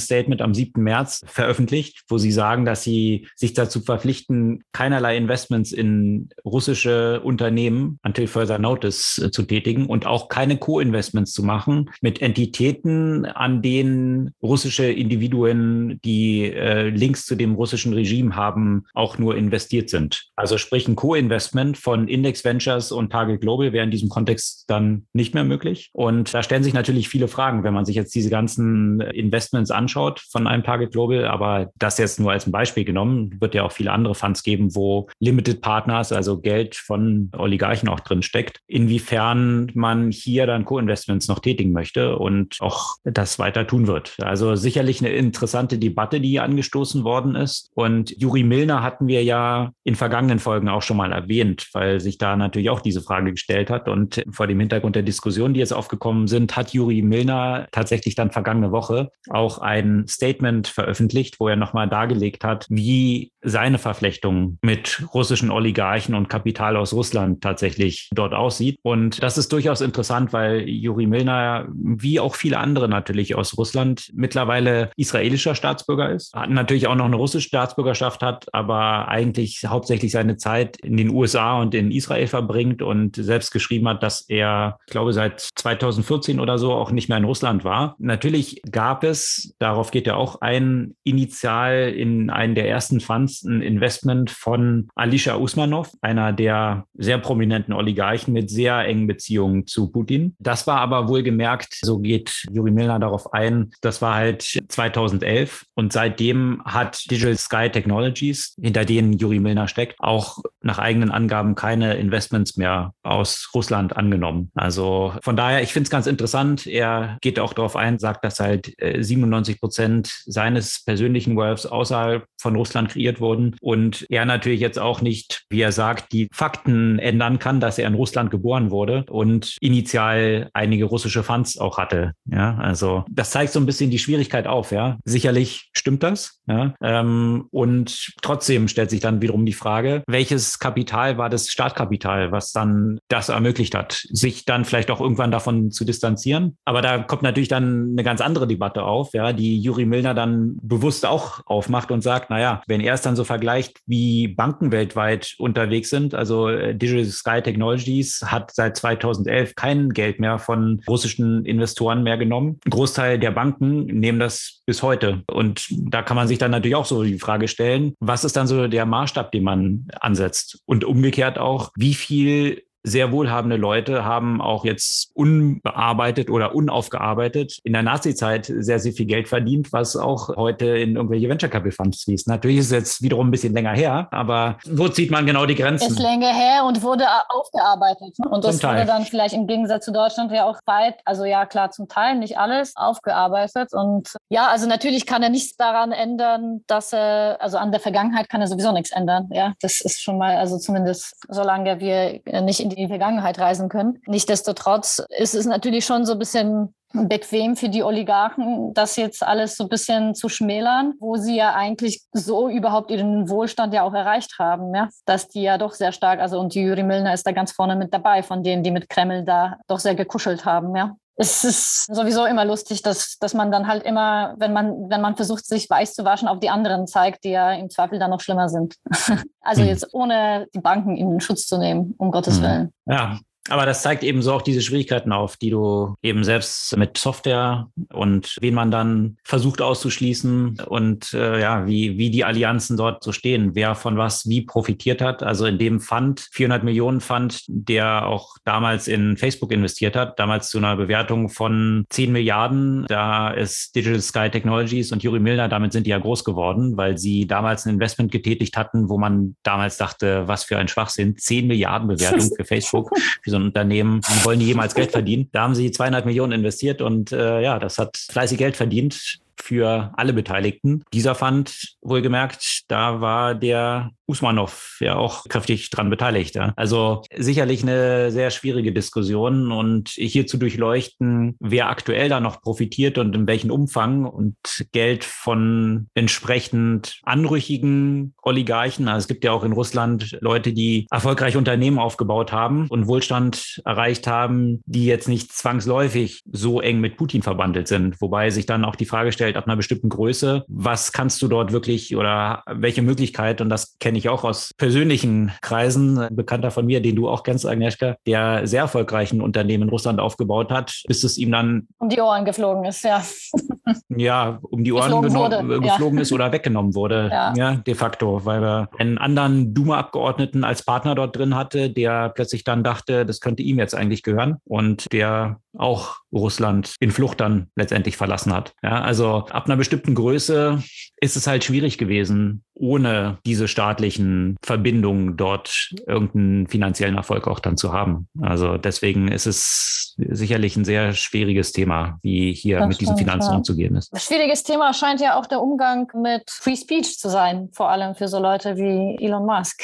Statement am 7. März veröffentlicht, wo sie sagen, dass sie sich dazu verpflichten, keinerlei Investments in russische Unternehmen until further notice äh, zu tätigen und auch keine Co-Investments zu machen mit Entitäten, an denen russische Individuen, die äh, Links zu dem russischen Regime haben, auch nur investiert sind. Also sprich ein Co-Investment von Index Ventures und Target Global wäre in diesem Kontext dann nicht mehr möglich. Und und da stellen sich natürlich viele Fragen, wenn man sich jetzt diese ganzen Investments anschaut von einem Target Global. Aber das jetzt nur als ein Beispiel genommen, wird ja auch viele andere Funds geben, wo Limited Partners, also Geld von Oligarchen auch drin steckt. Inwiefern man hier dann Co-Investments noch tätigen möchte und auch das weiter tun wird. Also sicherlich eine interessante Debatte, die hier angestoßen worden ist. Und Juri Milner hatten wir ja in vergangenen Folgen auch schon mal erwähnt, weil sich da natürlich auch diese Frage gestellt hat. Und vor dem Hintergrund der Diskussion, die jetzt aufgekommen rausgekommen sind, hat Juri Milner tatsächlich dann vergangene Woche auch ein Statement veröffentlicht, wo er nochmal dargelegt hat, wie seine Verflechtung mit russischen Oligarchen und Kapital aus Russland tatsächlich dort aussieht. Und das ist durchaus interessant, weil Juri Milner, wie auch viele andere natürlich aus Russland, mittlerweile israelischer Staatsbürger ist, hat natürlich auch noch eine russische Staatsbürgerschaft hat, aber eigentlich hauptsächlich seine Zeit in den USA und in Israel verbringt und selbst geschrieben hat, dass er, ich glaube, seit 2014 oder so auch nicht mehr in Russland war. Natürlich gab es, darauf geht er auch ein, initial in einen der ersten Funds ein Investment von Alisha Usmanov, einer der sehr prominenten Oligarchen mit sehr engen Beziehungen zu Putin. Das war aber wohlgemerkt, so geht Juri Milner darauf ein, das war halt 2011 und seitdem hat Digital Sky Technologies, hinter denen Juri Milner steckt, auch nach eigenen Angaben keine Investments mehr aus Russland angenommen. Also von daher, ich finde es ganz interessant. Er geht auch darauf ein, sagt, dass halt 97 äh, Prozent seines persönlichen Wealths außerhalb von Russland kreiert wurden und er natürlich jetzt auch nicht, wie er sagt, die Fakten ändern kann, dass er in Russland geboren wurde und initial einige russische Funds auch hatte. Ja, also das zeigt so ein bisschen die Schwierigkeit auf. Ja, sicherlich stimmt das. Ja, ähm, und trotzdem stellt sich dann wiederum die Frage, welches Kapital war das Startkapital, was dann das ermöglicht hat, sich dann vielleicht auch irgendwann davon zu distanzieren. Aber da kommt natürlich dann eine ganz andere Debatte auf, ja, die Juri Milner dann bewusst auch aufmacht und sagt, naja, wenn er es dann so vergleicht, wie Banken weltweit unterwegs sind, also äh, Digital Sky Technologies hat seit 2011 kein Geld mehr von russischen Investoren mehr genommen. Ein Großteil der Banken nehmen das bis heute. Und da kann man sich dann natürlich auch so die Frage stellen, was ist dann so der Maßstab, den man ansetzt? Und umgekehrt auch, wie viel sehr wohlhabende Leute haben auch jetzt unbearbeitet oder unaufgearbeitet in der Nazi-Zeit sehr, sehr viel Geld verdient, was auch heute in irgendwelche Venture Capital Funds fließt. Natürlich ist es jetzt wiederum ein bisschen länger her, aber wo zieht man genau die Grenzen? Ist länger her und wurde aufgearbeitet. Und das wurde dann vielleicht im Gegensatz zu Deutschland ja auch weit, also ja klar, zum Teil nicht alles aufgearbeitet. Und ja, also natürlich kann er nichts daran ändern, dass er, also an der Vergangenheit kann er sowieso nichts ändern. Ja, das ist schon mal, also zumindest solange wir nicht in die Vergangenheit reisen können. Nichtsdestotrotz ist es natürlich schon so ein bisschen bequem für die Oligarchen, das jetzt alles so ein bisschen zu schmälern, wo sie ja eigentlich so überhaupt ihren Wohlstand ja auch erreicht haben, ja, dass die ja doch sehr stark, also und Juri Milner ist da ganz vorne mit dabei, von denen, die mit Kreml da doch sehr gekuschelt haben, ja es ist sowieso immer lustig, dass, dass man dann halt immer, wenn man, wenn man versucht, sich weiß zu waschen, auf die anderen zeigt, die ja im Zweifel dann noch schlimmer sind. also hm. jetzt ohne die Banken in Schutz zu nehmen, um Gottes hm. Willen. Ja, aber das zeigt eben so auch diese Schwierigkeiten auf, die du eben selbst mit Software und wen man dann versucht auszuschließen und äh, ja, wie, wie die Allianzen dort so stehen, wer von was wie profitiert hat. Also in dem Fund, 400 Millionen Fund, der auch damals in Facebook investiert hat, damals zu einer Bewertung von 10 Milliarden. Da ist Digital Sky Technologies und Juri Milner, damit sind die ja groß geworden, weil sie damals ein Investment getätigt hatten, wo man damals dachte, was für ein Schwachsinn, 10 Milliarden Bewertung für Facebook. Für so ein Unternehmen, die wollen die jemals Geld verdienen. Da haben sie zweieinhalb Millionen investiert und äh, ja, das hat fleißig Geld verdient für alle Beteiligten. Dieser Fund, wohlgemerkt, da war der Usmanov ja auch kräftig dran beteiligt. Ja. Also sicherlich eine sehr schwierige Diskussion und hier zu durchleuchten, wer aktuell da noch profitiert und in welchem Umfang und Geld von entsprechend anrüchigen Oligarchen. Also es gibt ja auch in Russland Leute, die erfolgreich Unternehmen aufgebaut haben und Wohlstand erreicht haben, die jetzt nicht zwangsläufig so eng mit Putin verbandelt sind. Wobei sich dann auch die Frage stellt, ab einer bestimmten Größe, was kannst du dort wirklich oder welche Möglichkeit, und das kenne ich auch aus persönlichen Kreisen, ein Bekannter von mir, den du auch kennst, Agnieszka, der sehr erfolgreichen Unternehmen in Russland aufgebaut hat, bis es ihm dann um die Ohren geflogen ist, ja. ja, um die Ohren geflogen, geflogen ja. ist oder weggenommen wurde, ja. ja. de facto, weil er einen anderen Duma-Abgeordneten als Partner dort drin hatte, der plötzlich dann dachte, das könnte ihm jetzt eigentlich gehören und der auch Russland in Flucht dann letztendlich verlassen hat. Ja, also ab einer bestimmten Größe ist es halt schwierig gewesen, ohne diese staatlichen Verbindungen dort irgendeinen finanziellen Erfolg auch dann zu haben. Also deswegen ist es sicherlich ein sehr schwieriges Thema, wie hier das mit diesen Finanzen ja. umzugehen ist. Schwieriges Thema scheint ja auch der Umgang mit Free Speech zu sein, vor allem für so Leute wie Elon Musk.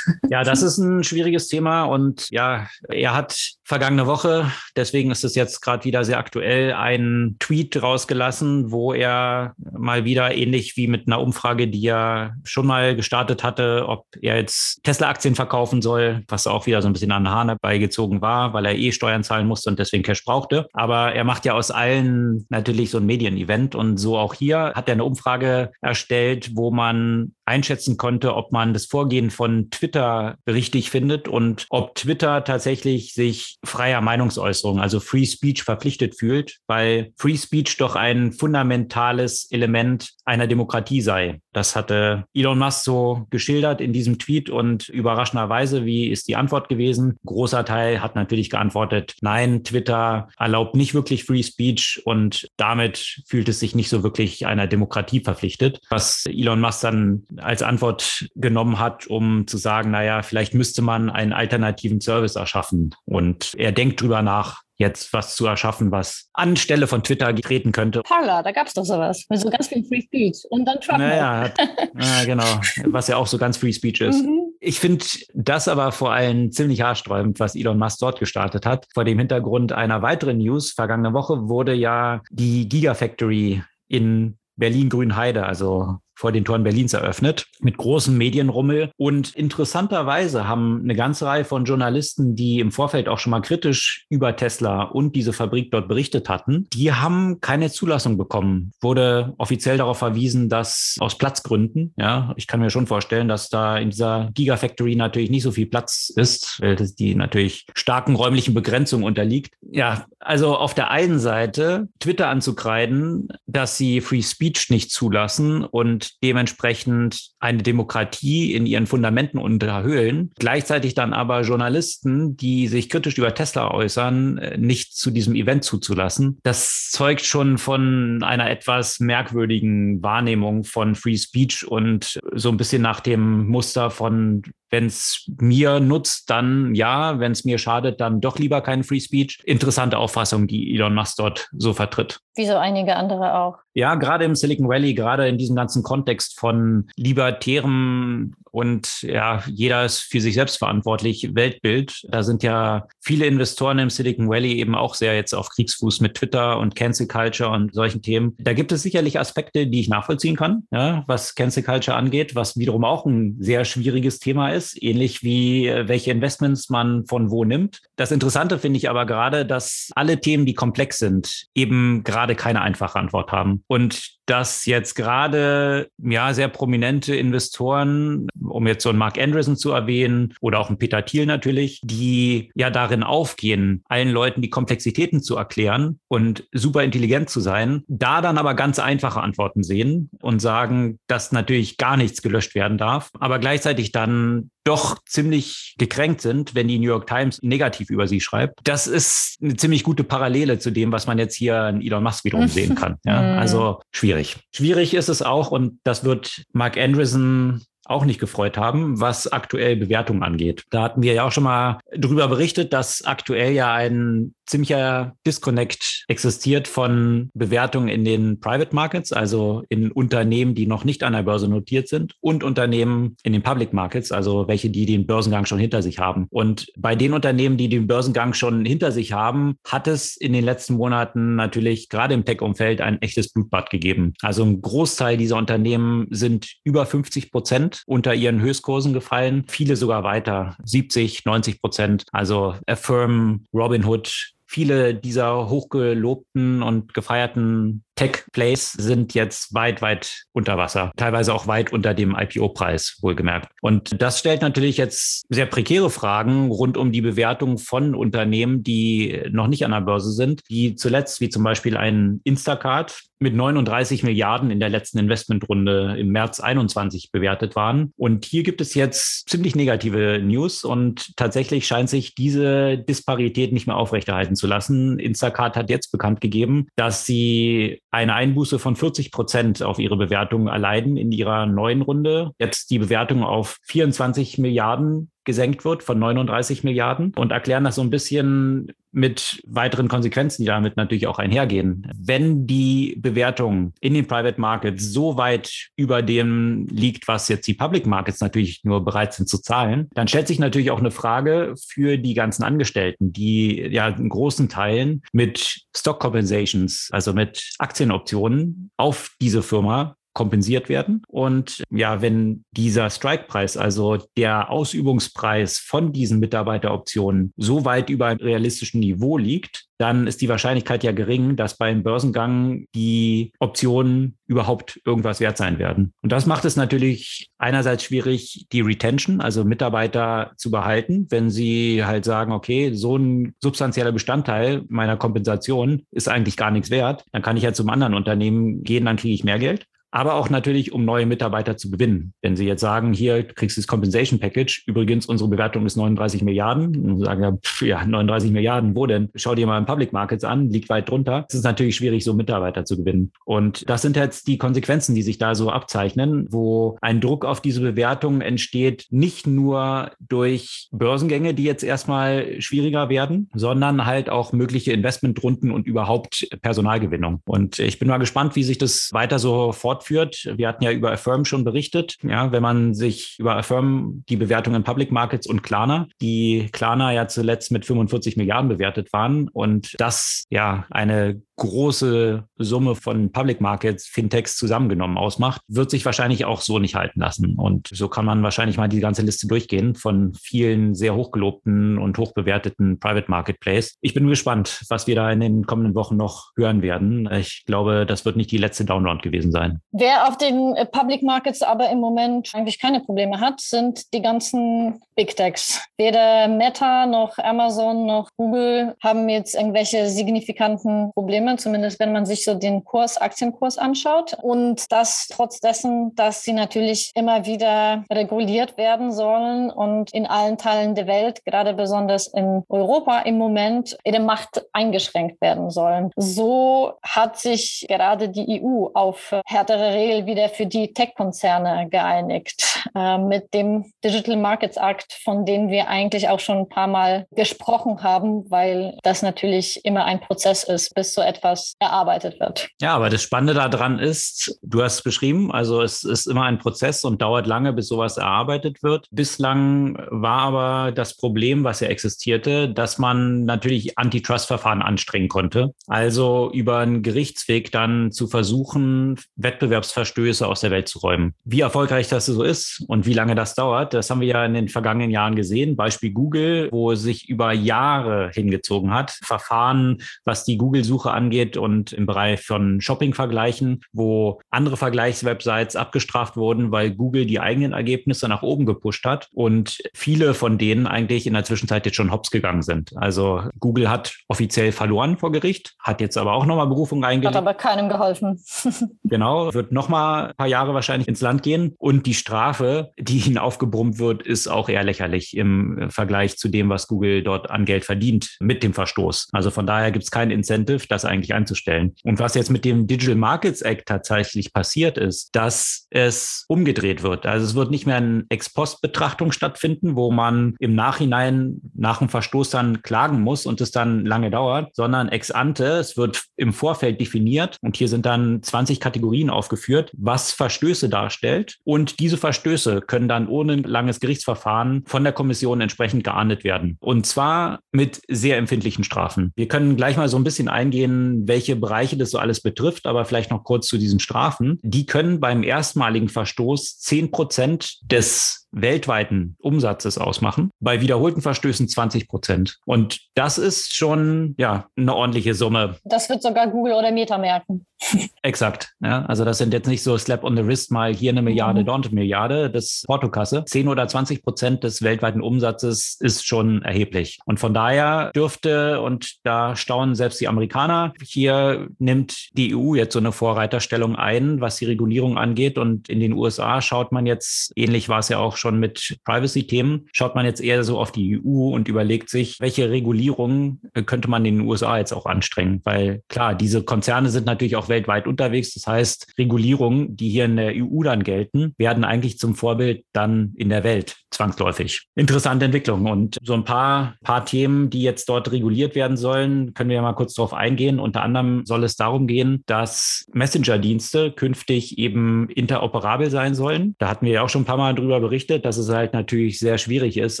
Ja, das ist ein schwieriges Thema und ja, er hat vergangene Woche, deswegen ist es jetzt gerade wieder sehr aktuell einen Tweet rausgelassen, wo er mal wieder ähnlich wie mit einer Umfrage, die er schon mal gestartet hatte, ob er jetzt Tesla-Aktien verkaufen soll, was auch wieder so ein bisschen an den Hahn beigezogen war, weil er eh Steuern zahlen musste und deswegen Cash brauchte. Aber er macht ja aus allen natürlich so ein Medienevent und so auch hier hat er eine Umfrage erstellt, wo man einschätzen konnte, ob man das Vorgehen von Twitter richtig findet und ob Twitter tatsächlich sich freier Meinungsäußerung, also Free Speech verpflichtet fühlt, weil Free Speech doch ein fundamentales Element einer Demokratie sei. Das hatte Elon Musk so geschildert in diesem Tweet und überraschenderweise, wie ist die Antwort gewesen? Großer Teil hat natürlich geantwortet, nein, Twitter erlaubt nicht wirklich Free Speech und damit fühlt es sich nicht so wirklich einer Demokratie verpflichtet. Was Elon Musk dann als Antwort genommen hat, um zu sagen, naja, vielleicht müsste man einen alternativen Service erschaffen. Und er denkt drüber nach, jetzt was zu erschaffen, was anstelle von Twitter treten könnte. Parler, da gab es doch sowas. Mit so ganz viel Free Speech. Und dann Trump. Naja, ja, genau. Was ja auch so ganz Free Speech ist. Mhm. Ich finde das aber vor allem ziemlich haarsträubend, was Elon Musk dort gestartet hat. Vor dem Hintergrund einer weiteren News. Vergangene Woche wurde ja die Gigafactory in Berlin-Grünheide, also vor den Toren Berlins eröffnet, mit großem Medienrummel. Und interessanterweise haben eine ganze Reihe von Journalisten, die im Vorfeld auch schon mal kritisch über Tesla und diese Fabrik dort berichtet hatten, die haben keine Zulassung bekommen. Wurde offiziell darauf verwiesen, dass aus Platzgründen, ja, ich kann mir schon vorstellen, dass da in dieser Gigafactory natürlich nicht so viel Platz ist, weil das die natürlich starken räumlichen Begrenzungen unterliegt. Ja, also auf der einen Seite Twitter anzukreiden, dass sie Free Speech nicht zulassen und dementsprechend eine Demokratie in ihren Fundamenten unterhöhlen. Gleichzeitig dann aber Journalisten, die sich kritisch über Tesla äußern, äh, nicht zu diesem Event zuzulassen. Das zeugt schon von einer etwas merkwürdigen Wahrnehmung von Free Speech und so ein bisschen nach dem Muster von wenn es mir nutzt, dann ja. Wenn es mir schadet, dann doch lieber kein Free Speech. Interessante Auffassung, die Elon Musk dort so vertritt. Wie so einige andere auch. Ja, gerade im Silicon Valley, gerade in diesem ganzen Kontext von libertärem und ja, jeder ist für sich selbst verantwortlich, Weltbild. Da sind ja viele Investoren im Silicon Valley eben auch sehr jetzt auf Kriegsfuß mit Twitter und Cancel Culture und solchen Themen. Da gibt es sicherlich Aspekte, die ich nachvollziehen kann, ja, was Cancel Culture angeht, was wiederum auch ein sehr schwieriges Thema ist, ähnlich wie äh, welche Investments man von wo nimmt. Das Interessante finde ich aber gerade, dass alle Themen, die komplex sind, eben gerade keine einfache Antwort haben. Und dass jetzt gerade ja sehr prominente Investoren, um jetzt so einen Mark Andreessen zu erwähnen oder auch einen Peter Thiel natürlich, die ja darin aufgehen, allen Leuten die Komplexitäten zu erklären und super intelligent zu sein, da dann aber ganz einfache Antworten sehen und sagen, dass natürlich gar nichts gelöscht werden darf, aber gleichzeitig dann doch ziemlich gekränkt sind, wenn die New York Times negativ über sie schreibt. Das ist eine ziemlich gute Parallele zu dem, was man jetzt hier in Elon Musk wiederum sehen kann. Ja, mhm. also schwierig. Schwierig ist es auch und das wird Mark Andreessen auch nicht gefreut haben, was aktuell Bewertungen angeht. Da hatten wir ja auch schon mal drüber berichtet, dass aktuell ja ein ziemlicher Disconnect existiert von Bewertungen in den Private Markets, also in Unternehmen, die noch nicht an der Börse notiert sind und Unternehmen in den Public Markets, also welche, die den Börsengang schon hinter sich haben. Und bei den Unternehmen, die den Börsengang schon hinter sich haben, hat es in den letzten Monaten natürlich gerade im Tech-Umfeld ein echtes Blutbad gegeben. Also ein Großteil dieser Unternehmen sind über 50 Prozent unter ihren Höchstkursen gefallen, viele sogar weiter, 70, 90 Prozent. Also Affirm, Robinhood, viele dieser hochgelobten und gefeierten Tech-Plays sind jetzt weit, weit unter Wasser. Teilweise auch weit unter dem IPO-Preis, wohlgemerkt. Und das stellt natürlich jetzt sehr prekäre Fragen rund um die Bewertung von Unternehmen, die noch nicht an der Börse sind, die zuletzt, wie zum Beispiel ein Instacart, mit 39 Milliarden in der letzten Investmentrunde im März 21 bewertet waren. Und hier gibt es jetzt ziemlich negative News und tatsächlich scheint sich diese Disparität nicht mehr aufrechterhalten zu lassen. Instacart hat jetzt bekannt gegeben, dass sie eine Einbuße von 40 Prozent auf ihre Bewertung erleiden in ihrer neuen Runde. Jetzt die Bewertung auf 24 Milliarden gesenkt wird von 39 Milliarden und erklären das so ein bisschen mit weiteren Konsequenzen, die damit natürlich auch einhergehen. Wenn die Bewertung in den Private Markets so weit über dem liegt, was jetzt die Public Markets natürlich nur bereit sind zu zahlen, dann stellt sich natürlich auch eine Frage für die ganzen Angestellten, die ja in großen Teilen mit Stock Compensations, also mit Aktienoptionen auf diese Firma kompensiert werden. Und ja, wenn dieser Strikepreis, also der Ausübungspreis von diesen Mitarbeiteroptionen so weit über einem realistischen Niveau liegt, dann ist die Wahrscheinlichkeit ja gering, dass beim Börsengang die Optionen überhaupt irgendwas wert sein werden. Und das macht es natürlich einerseits schwierig, die Retention, also Mitarbeiter zu behalten, wenn sie halt sagen, okay, so ein substanzieller Bestandteil meiner Kompensation ist eigentlich gar nichts wert, dann kann ich ja zum anderen Unternehmen gehen, dann kriege ich mehr Geld aber auch natürlich, um neue Mitarbeiter zu gewinnen. Wenn Sie jetzt sagen, hier kriegst du das Compensation Package, übrigens unsere Bewertung ist 39 Milliarden, und sagen ja, pff, ja, 39 Milliarden, wo denn? Schau dir mal im Public Markets an, liegt weit drunter. Es ist natürlich schwierig, so Mitarbeiter zu gewinnen. Und das sind jetzt die Konsequenzen, die sich da so abzeichnen, wo ein Druck auf diese Bewertung entsteht, nicht nur durch Börsengänge, die jetzt erstmal schwieriger werden, sondern halt auch mögliche Investmentrunden und überhaupt Personalgewinnung. Und ich bin mal gespannt, wie sich das weiter so fort fortführt. Wir hatten ja über Affirm schon berichtet. Ja, wenn man sich über Affirm die Bewertung in Public Markets und Klarna, die Klarna ja zuletzt mit 45 Milliarden bewertet waren und das ja eine große Summe von Public Markets, Fintechs zusammengenommen ausmacht, wird sich wahrscheinlich auch so nicht halten lassen. Und so kann man wahrscheinlich mal die ganze Liste durchgehen von vielen sehr hochgelobten und hochbewerteten Private Market Plays. Ich bin gespannt, was wir da in den kommenden Wochen noch hören werden. Ich glaube, das wird nicht die letzte Download gewesen sein. Wer auf den äh, Public Markets aber im Moment eigentlich keine Probleme hat, sind die ganzen Big Techs. Weder Meta noch Amazon noch Google haben jetzt irgendwelche signifikanten Probleme, zumindest wenn man sich so den Kurs, Aktienkurs anschaut. Und das trotz dessen, dass sie natürlich immer wieder reguliert werden sollen und in allen Teilen der Welt, gerade besonders in Europa im Moment, ihre Macht eingeschränkt werden sollen. So hat sich gerade die EU auf härtere strengere Regel wieder für die Tech-Konzerne geeinigt. Äh, mit dem Digital Markets Act, von dem wir eigentlich auch schon ein paar Mal gesprochen haben, weil das natürlich immer ein Prozess ist, bis so etwas erarbeitet wird. Ja, aber das Spannende daran ist, du hast beschrieben, also es ist immer ein Prozess und dauert lange, bis sowas erarbeitet wird. Bislang war aber das Problem, was ja existierte, dass man natürlich Antitrust-Verfahren anstrengen konnte. Also über einen Gerichtsweg dann zu versuchen, Wettbewerb Wettbewerbsverstöße aus der Welt zu räumen. Wie erfolgreich das so ist und wie lange das dauert, das haben wir ja in den vergangenen Jahren gesehen. Beispiel Google, wo es sich über Jahre hingezogen hat. Verfahren, was die Google-Suche angeht und im Bereich von Shopping-Vergleichen, wo andere Vergleichswebsites abgestraft wurden, weil Google die eigenen Ergebnisse nach oben gepusht hat und viele von denen eigentlich in der Zwischenzeit jetzt schon hops gegangen sind. Also Google hat offiziell verloren vor Gericht, hat jetzt aber auch nochmal Berufung eingelegt. Hat aber keinem geholfen. genau, wird noch mal ein paar Jahre wahrscheinlich ins Land gehen. Und die Strafe, die ihnen aufgebrummt wird, ist auch eher lächerlich im Vergleich zu dem, was Google dort an Geld verdient mit dem Verstoß. Also von daher gibt es kein Incentive, das eigentlich einzustellen. Und was jetzt mit dem Digital Markets Act tatsächlich passiert ist, dass es umgedreht wird. Also es wird nicht mehr eine Ex-Post-Betrachtung stattfinden, wo man im Nachhinein nach dem Verstoß dann klagen muss und es dann lange dauert, sondern ex ante, es wird im Vorfeld definiert und hier sind dann 20 Kategorien auf aufgeführt, was Verstöße darstellt. Und diese Verstöße können dann ohne langes Gerichtsverfahren von der Kommission entsprechend geahndet werden. Und zwar mit sehr empfindlichen Strafen. Wir können gleich mal so ein bisschen eingehen, welche Bereiche das so alles betrifft, aber vielleicht noch kurz zu diesen Strafen. Die können beim erstmaligen Verstoß zehn Prozent des weltweiten Umsatzes ausmachen, bei wiederholten Verstößen 20 Prozent. Und das ist schon ja eine ordentliche Summe. Das wird sogar Google oder Meta merken. Exakt. Ja, also das sind jetzt nicht so Slap on the Wrist mal hier eine Milliarde, mhm. dort eine Milliarde, das Portokasse. 10 oder 20 Prozent des weltweiten Umsatzes ist schon erheblich. Und von daher dürfte, und da staunen selbst die Amerikaner, hier nimmt die EU jetzt so eine Vorreiterstellung ein, was die Regulierung angeht. Und in den USA schaut man jetzt, ähnlich war es ja auch schon mit Privacy-Themen. Schaut man jetzt eher so auf die EU und überlegt sich, welche Regulierung äh, könnte man in den USA jetzt auch anstrengen? Weil klar, diese Konzerne sind natürlich auch weltweit unterwegs. Das heißt, Regulierungen, die hier in der EU dann gelten, werden eigentlich zum Vorbild dann in der Welt zwangsläufig. Interessante Entwicklung und so ein paar, paar Themen, die jetzt dort reguliert werden sollen, können wir ja mal kurz darauf eingehen. Unter anderem soll es darum gehen, dass Messenger-Dienste künftig eben interoperabel sein sollen. Da hatten wir ja auch schon ein paar Mal drüber berichtet, dass es halt natürlich sehr schwierig ist,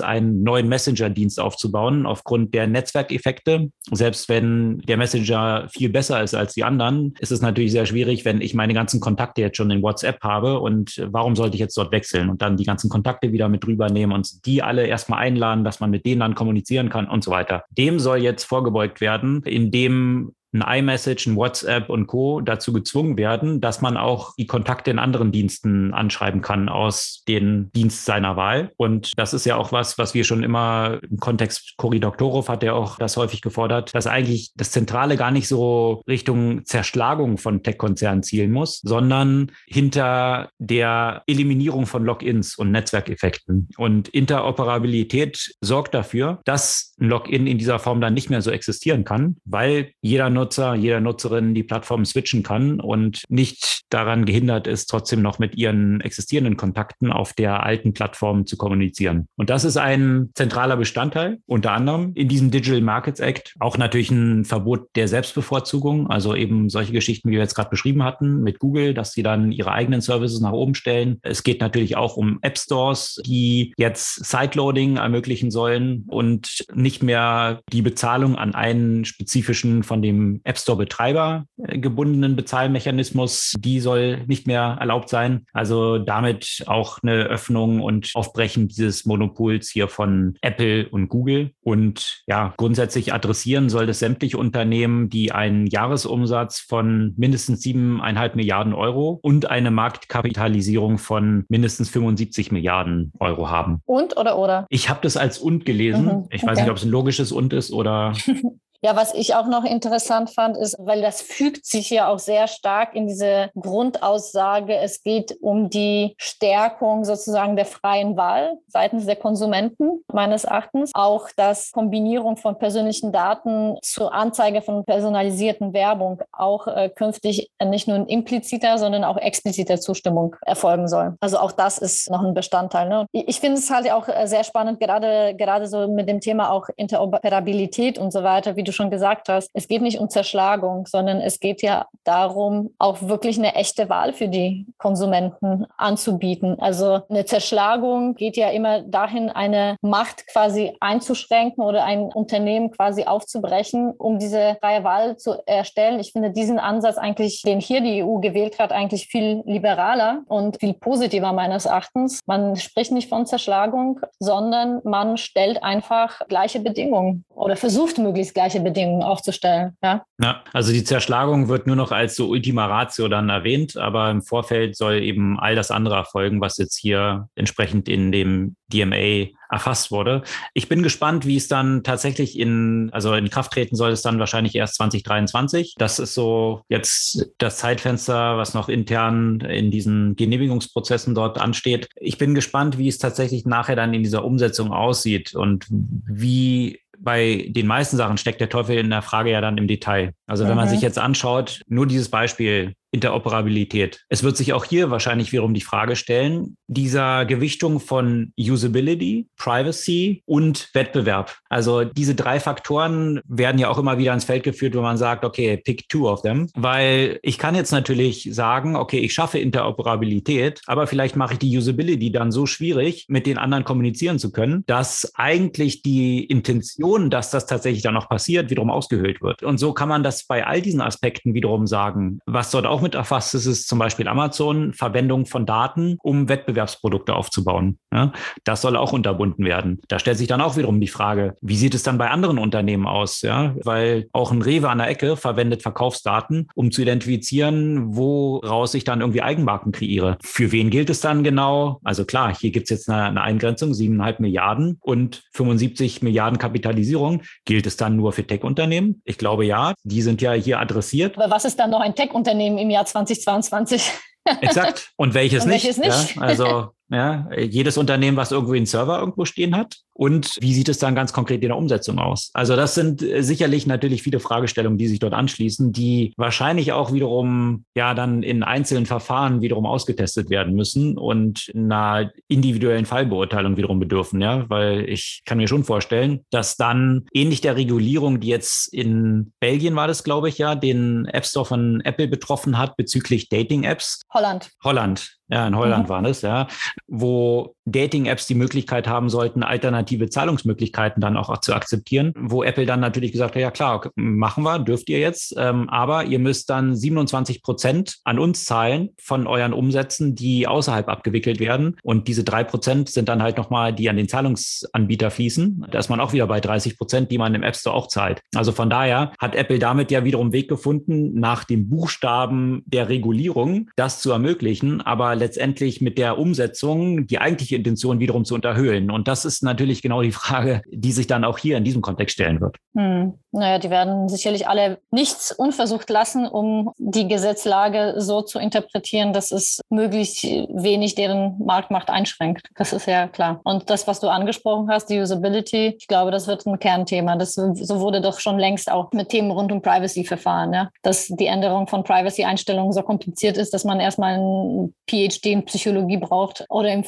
einen neuen Messenger-Dienst aufzubauen aufgrund der Netzwerkeffekte. Selbst wenn der Messenger viel besser ist als die anderen, ist es natürlich sehr schwierig, wenn ich meine ganzen Kontakte jetzt schon in WhatsApp habe und warum sollte ich jetzt dort wechseln und dann die ganzen Kontakte wieder mit drüber nehmen und die alle erstmal einladen, dass man mit denen dann kommunizieren kann und so weiter. Dem soll jetzt vorgebeugt werden, indem ein iMessage, ein WhatsApp und Co. dazu gezwungen werden, dass man auch die Kontakte in anderen Diensten anschreiben kann aus dem Dienst seiner Wahl. Und das ist ja auch was, was wir schon immer im Kontext Cory Doktorov hat ja auch das häufig gefordert, dass eigentlich das Zentrale gar nicht so Richtung Zerschlagung von Tech-Konzernen zielen muss, sondern hinter der Eliminierung von Logins und Netzwerkeffekten. Und Interoperabilität sorgt dafür, dass ein Login in dieser Form dann nicht mehr so existieren kann, weil jeder Nutzer, jeder Nutzerin die Plattform switchen kann und nicht daran gehindert ist, trotzdem noch mit ihren existierenden Kontakten auf der alten Plattform zu kommunizieren. Und das ist ein zentraler Bestandteil, unter anderem in diesem Digital Markets Act. Auch natürlich ein Verbot der Selbstbevorzugung, also eben solche Geschichten, wie wir jetzt gerade beschrieben hatten, mit Google, dass sie dann ihre eigenen Services nach oben stellen. Es geht natürlich auch um App Stores, die jetzt Sideloading ermöglichen sollen und nicht mehr die Bezahlung an einen spezifischen von dem App Store-Betreiber äh, gebundenen Bezahlmechanismus, die soll nicht mehr erlaubt sein. Also damit auch eine Öffnung und Aufbrechen dieses Monopols hier von Apple und Google. Und ja, grundsätzlich adressieren soll das sämtliche Unternehmen, die einen Jahresumsatz von mindestens siebeneinhalb Milliarden Euro und eine Marktkapitalisierung von mindestens 75 Milliarden Euro haben. Und oder oder? Ich habe das als und gelesen. Mhm, ich weiß nicht, ob es ein logisches und ist oder Ja, was ich auch noch interessant fand, ist, weil das fügt sich ja auch sehr stark in diese Grundaussage, es geht um die Stärkung sozusagen der freien Wahl seitens der Konsumenten, meines Erachtens. Auch dass Kombinierung von persönlichen Daten zur Anzeige von personalisierten Werbung auch äh, künftig nicht nur in impliziter, sondern auch expliziter Zustimmung erfolgen soll. Also auch das ist noch ein Bestandteil. Ne? Ich finde es halt auch äh, sehr spannend, gerade, gerade so mit dem Thema auch Interoperabilität und so weiter, wie du du schon gesagt hast, es geht nicht um Zerschlagung, sondern es geht ja darum, auch wirklich eine echte Wahl für die Konsumenten anzubieten. Also eine Zerschlagung geht ja immer dahin, eine Macht quasi einzuschränken oder ein Unternehmen quasi aufzubrechen, um diese freie Wahl zu erstellen. Ich finde diesen Ansatz eigentlich, den hier die EU gewählt hat, eigentlich viel liberaler und viel positiver meines Erachtens. Man spricht nicht von Zerschlagung, sondern man stellt einfach gleiche Bedingungen oder versucht möglichst gleiche Bedingungen aufzustellen. Ja? ja, also die Zerschlagung wird nur noch als so Ultima Ratio dann erwähnt, aber im Vorfeld soll eben all das andere erfolgen, was jetzt hier entsprechend in dem DMA erfasst wurde. Ich bin gespannt, wie es dann tatsächlich in, also in Kraft treten soll es dann wahrscheinlich erst 2023. Das ist so jetzt das Zeitfenster, was noch intern in diesen Genehmigungsprozessen dort ansteht. Ich bin gespannt, wie es tatsächlich nachher dann in dieser Umsetzung aussieht und wie bei den meisten Sachen steckt der Teufel in der Frage ja dann im Detail. Also wenn mhm. man sich jetzt anschaut, nur dieses Beispiel, Interoperabilität. Es wird sich auch hier wahrscheinlich wiederum die Frage stellen, dieser Gewichtung von Usability, Privacy und Wettbewerb. Also diese drei Faktoren werden ja auch immer wieder ins Feld geführt, wo man sagt, okay, pick two of them. Weil ich kann jetzt natürlich sagen, okay, ich schaffe Interoperabilität, aber vielleicht mache ich die Usability dann so schwierig, mit den anderen kommunizieren zu können, dass eigentlich die Intention, dass das tatsächlich dann auch passiert, wiederum ausgehöhlt wird. Und so kann man das bei all diesen Aspekten wiederum sagen. Was dort auch mit erfasst ist, ist zum Beispiel Amazon Verwendung von Daten, um Wettbewerbsprodukte aufzubauen. Ja, das soll auch unterbunden werden. Da stellt sich dann auch wiederum die Frage, wie sieht es dann bei anderen Unternehmen aus? Ja, weil auch ein Rewe an der Ecke verwendet Verkaufsdaten, um zu identifizieren, woraus ich dann irgendwie Eigenmarken kreiere. Für wen gilt es dann genau? Also klar, hier gibt es jetzt eine, eine Eingrenzung, siebeneinhalb Milliarden und 75 Milliarden Kapitalisierung. Gilt es dann nur für Tech-Unternehmen? Ich glaube ja. Die sind ja hier adressiert. Aber was ist dann noch ein Tech-Unternehmen im Jahr 2022? Exakt. Und welches Und nicht? Welches nicht? Ja, also Ja, jedes Unternehmen, was irgendwie einen Server irgendwo stehen hat. Und wie sieht es dann ganz konkret in der Umsetzung aus? Also das sind äh, sicherlich natürlich viele Fragestellungen, die sich dort anschließen, die wahrscheinlich auch wiederum ja dann in einzelnen Verfahren wiederum ausgetestet werden müssen und einer individuellen Fallbeurteilung wiederum bedürfen. Ja, weil ich kann mir schon vorstellen, dass dann ähnlich der Regulierung, die jetzt in Belgien war das, glaube ich, ja, den App Store von Apple betroffen hat bezüglich Dating-Apps. Holland. Holland. Ja, in Holland mhm. war es, ja, wo Dating-Apps die Möglichkeit haben sollten, alternative Zahlungsmöglichkeiten dann auch zu akzeptieren, wo Apple dann natürlich gesagt hat, ja klar, machen wir, dürft ihr jetzt, ähm, aber ihr müsst dann 27 Prozent an uns zahlen von euren Umsätzen, die außerhalb abgewickelt werden. Und diese drei Prozent sind dann halt nochmal, die an den Zahlungsanbieter fließen. Da ist man auch wieder bei 30 Prozent, die man im App Store auch zahlt. Also von daher hat Apple damit ja wiederum Weg gefunden, nach dem Buchstaben der Regulierung das zu ermöglichen, aber letztendlich mit der Umsetzung die eigentliche Intention wiederum zu unterhöhlen. Und das ist natürlich genau die Frage, die sich dann auch hier in diesem Kontext stellen wird. Hm. Naja, die werden sicherlich alle nichts unversucht lassen, um die Gesetzlage so zu interpretieren, dass es möglichst wenig deren Marktmacht einschränkt. Das ist ja klar. Und das, was du angesprochen hast, die Usability, ich glaube, das wird ein Kernthema. Das, so wurde doch schon längst auch mit Themen rund um Privacy verfahren, ja? dass die Änderung von Privacy-Einstellungen so kompliziert ist, dass man erstmal ein PhD in Psychologie braucht oder in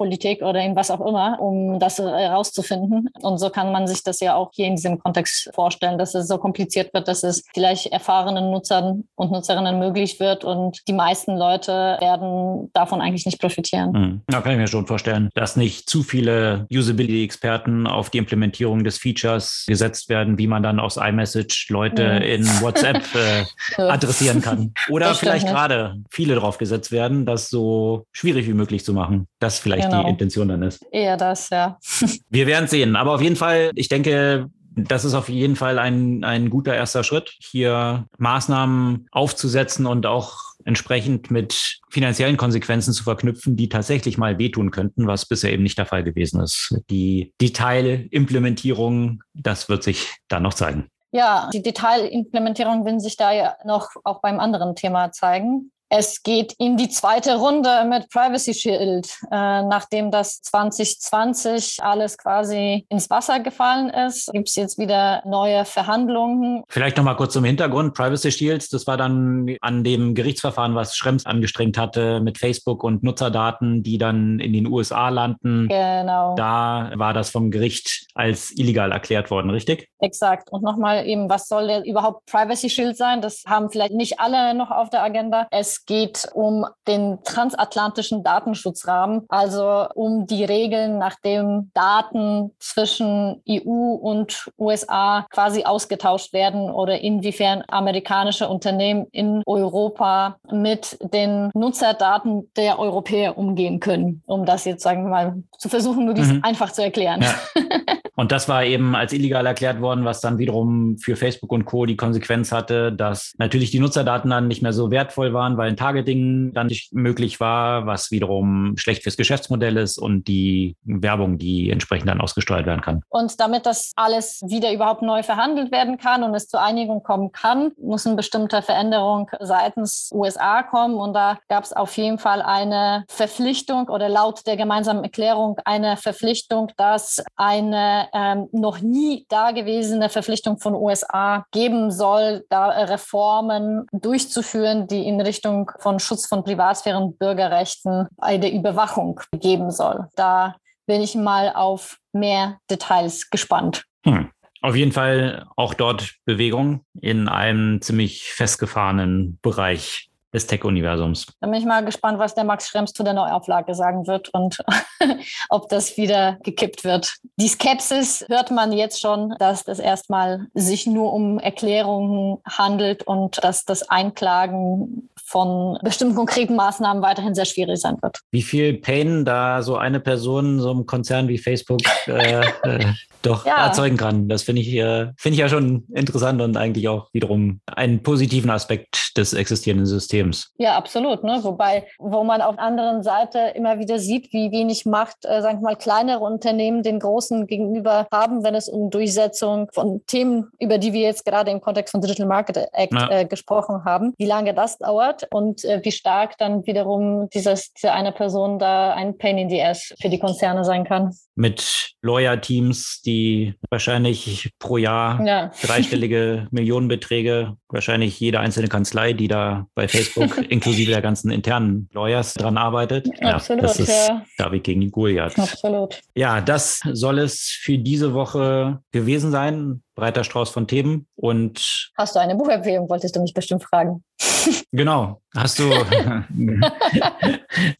Verkehrspolitik oder in was auch immer, um das herauszufinden. Und so kann man sich das ja auch hier in diesem Kontext vorstellen dass es so kompliziert wird, dass es vielleicht erfahrenen Nutzern und Nutzerinnen möglich wird und die meisten Leute werden davon eigentlich nicht profitieren. Mhm. Da kann ich mir schon vorstellen, dass nicht zu viele Usability-Experten auf die Implementierung des Features gesetzt werden, wie man dann aus iMessage Leute mhm. in WhatsApp äh, adressieren kann. Oder vielleicht gerade viele drauf gesetzt werden, das so schwierig wie möglich zu machen. Das vielleicht genau. die Intention dann ist. Eher das, ja. Wir werden sehen. Aber auf jeden Fall, ich denke, das ist auf jeden Fall ein, ein guter erster Schritt, hier Maßnahmen aufzusetzen und auch entsprechend mit finanziellen Konsequenzen zu verknüpfen, die tatsächlich mal wehtun könnten, was bisher eben nicht der Fall gewesen ist. Die Detailimplementierung, das wird sich dann noch zeigen. Ja, die Detailimplementierung will sich da ja noch auch beim anderen Thema zeigen. Es geht in die zweite Runde mit Privacy Shield, äh, nachdem das 2020 alles quasi ins Wasser gefallen ist. Gibt es jetzt wieder neue Verhandlungen? Vielleicht noch mal kurz zum Hintergrund. Privacy Shields, das war dann an dem Gerichtsverfahren, was Schrems angestrengt hatte mit Facebook und Nutzerdaten, die dann in den USA landen. Genau. Da war das vom Gericht als illegal erklärt worden, richtig? Exakt. Und nochmal eben, was soll denn überhaupt Privacy Shield sein? Das haben vielleicht nicht alle noch auf der Agenda. Es geht um den transatlantischen Datenschutzrahmen, also um die Regeln, nachdem Daten zwischen EU und USA quasi ausgetauscht werden oder inwiefern amerikanische Unternehmen in Europa mit den Nutzerdaten der Europäer umgehen können, um das jetzt, sagen wir mal, zu versuchen, möglichst mhm. einfach zu erklären. Ja. Und das war eben als illegal erklärt worden, was dann wiederum für Facebook und Co. die Konsequenz hatte, dass natürlich die Nutzerdaten dann nicht mehr so wertvoll waren, weil ein Targeting dann nicht möglich war, was wiederum schlecht fürs Geschäftsmodell ist und die Werbung, die entsprechend dann ausgesteuert werden kann. Und damit das alles wieder überhaupt neu verhandelt werden kann und es zur Einigung kommen kann, muss eine bestimmte Veränderung seitens USA kommen. Und da gab es auf jeden Fall eine Verpflichtung oder laut der gemeinsamen Erklärung eine Verpflichtung, dass eine ähm, noch nie dagewesene Verpflichtung von USA geben soll, da Reformen durchzuführen, die in Richtung von Schutz von Privatsphäre und Bürgerrechten bei der Überwachung geben soll. Da bin ich mal auf mehr Details gespannt. Hm. Auf jeden Fall auch dort Bewegung in einem ziemlich festgefahrenen Bereich des Tech-Universums. Da bin ich mal gespannt, was der Max Schrems zu der Neuauflage sagen wird und ob das wieder gekippt wird. Die Skepsis hört man jetzt schon, dass das erstmal sich nur um Erklärungen handelt und dass das Einklagen von bestimmten konkreten Maßnahmen weiterhin sehr schwierig sein wird. Wie viel Pain da so eine Person, so einem Konzern wie Facebook äh, äh, doch ja. erzeugen kann. Das finde ich, äh, finde ich ja schon interessant und eigentlich auch wiederum einen positiven Aspekt des existierenden Systems. Ja, absolut. Ne? Wobei, wo man auf der anderen Seite immer wieder sieht, wie wenig Macht, äh, sagen wir mal, kleinere Unternehmen den großen gegenüber haben, wenn es um Durchsetzung von Themen, über die wir jetzt gerade im Kontext von Digital Market Act ja. äh, gesprochen haben, wie lange das dauert und äh, wie stark dann wiederum dieses, diese eine Person da ein Pain in the Ass für die Konzerne sein kann. Mit Lawyer-Teams, die wahrscheinlich pro Jahr ja. dreistellige Millionenbeträge, wahrscheinlich jede einzelne Kanzlei, die da bei Facebook inklusive der ganzen internen Lawyers dran arbeitet. Ja, Absolut, das ist ja. David gegen Goliath. Absolut. Ja, das soll es für diese Woche gewesen sein breiter Strauß von Themen. Und hast du eine Buchempfehlung, wolltest du mich bestimmt fragen. Genau. Hast du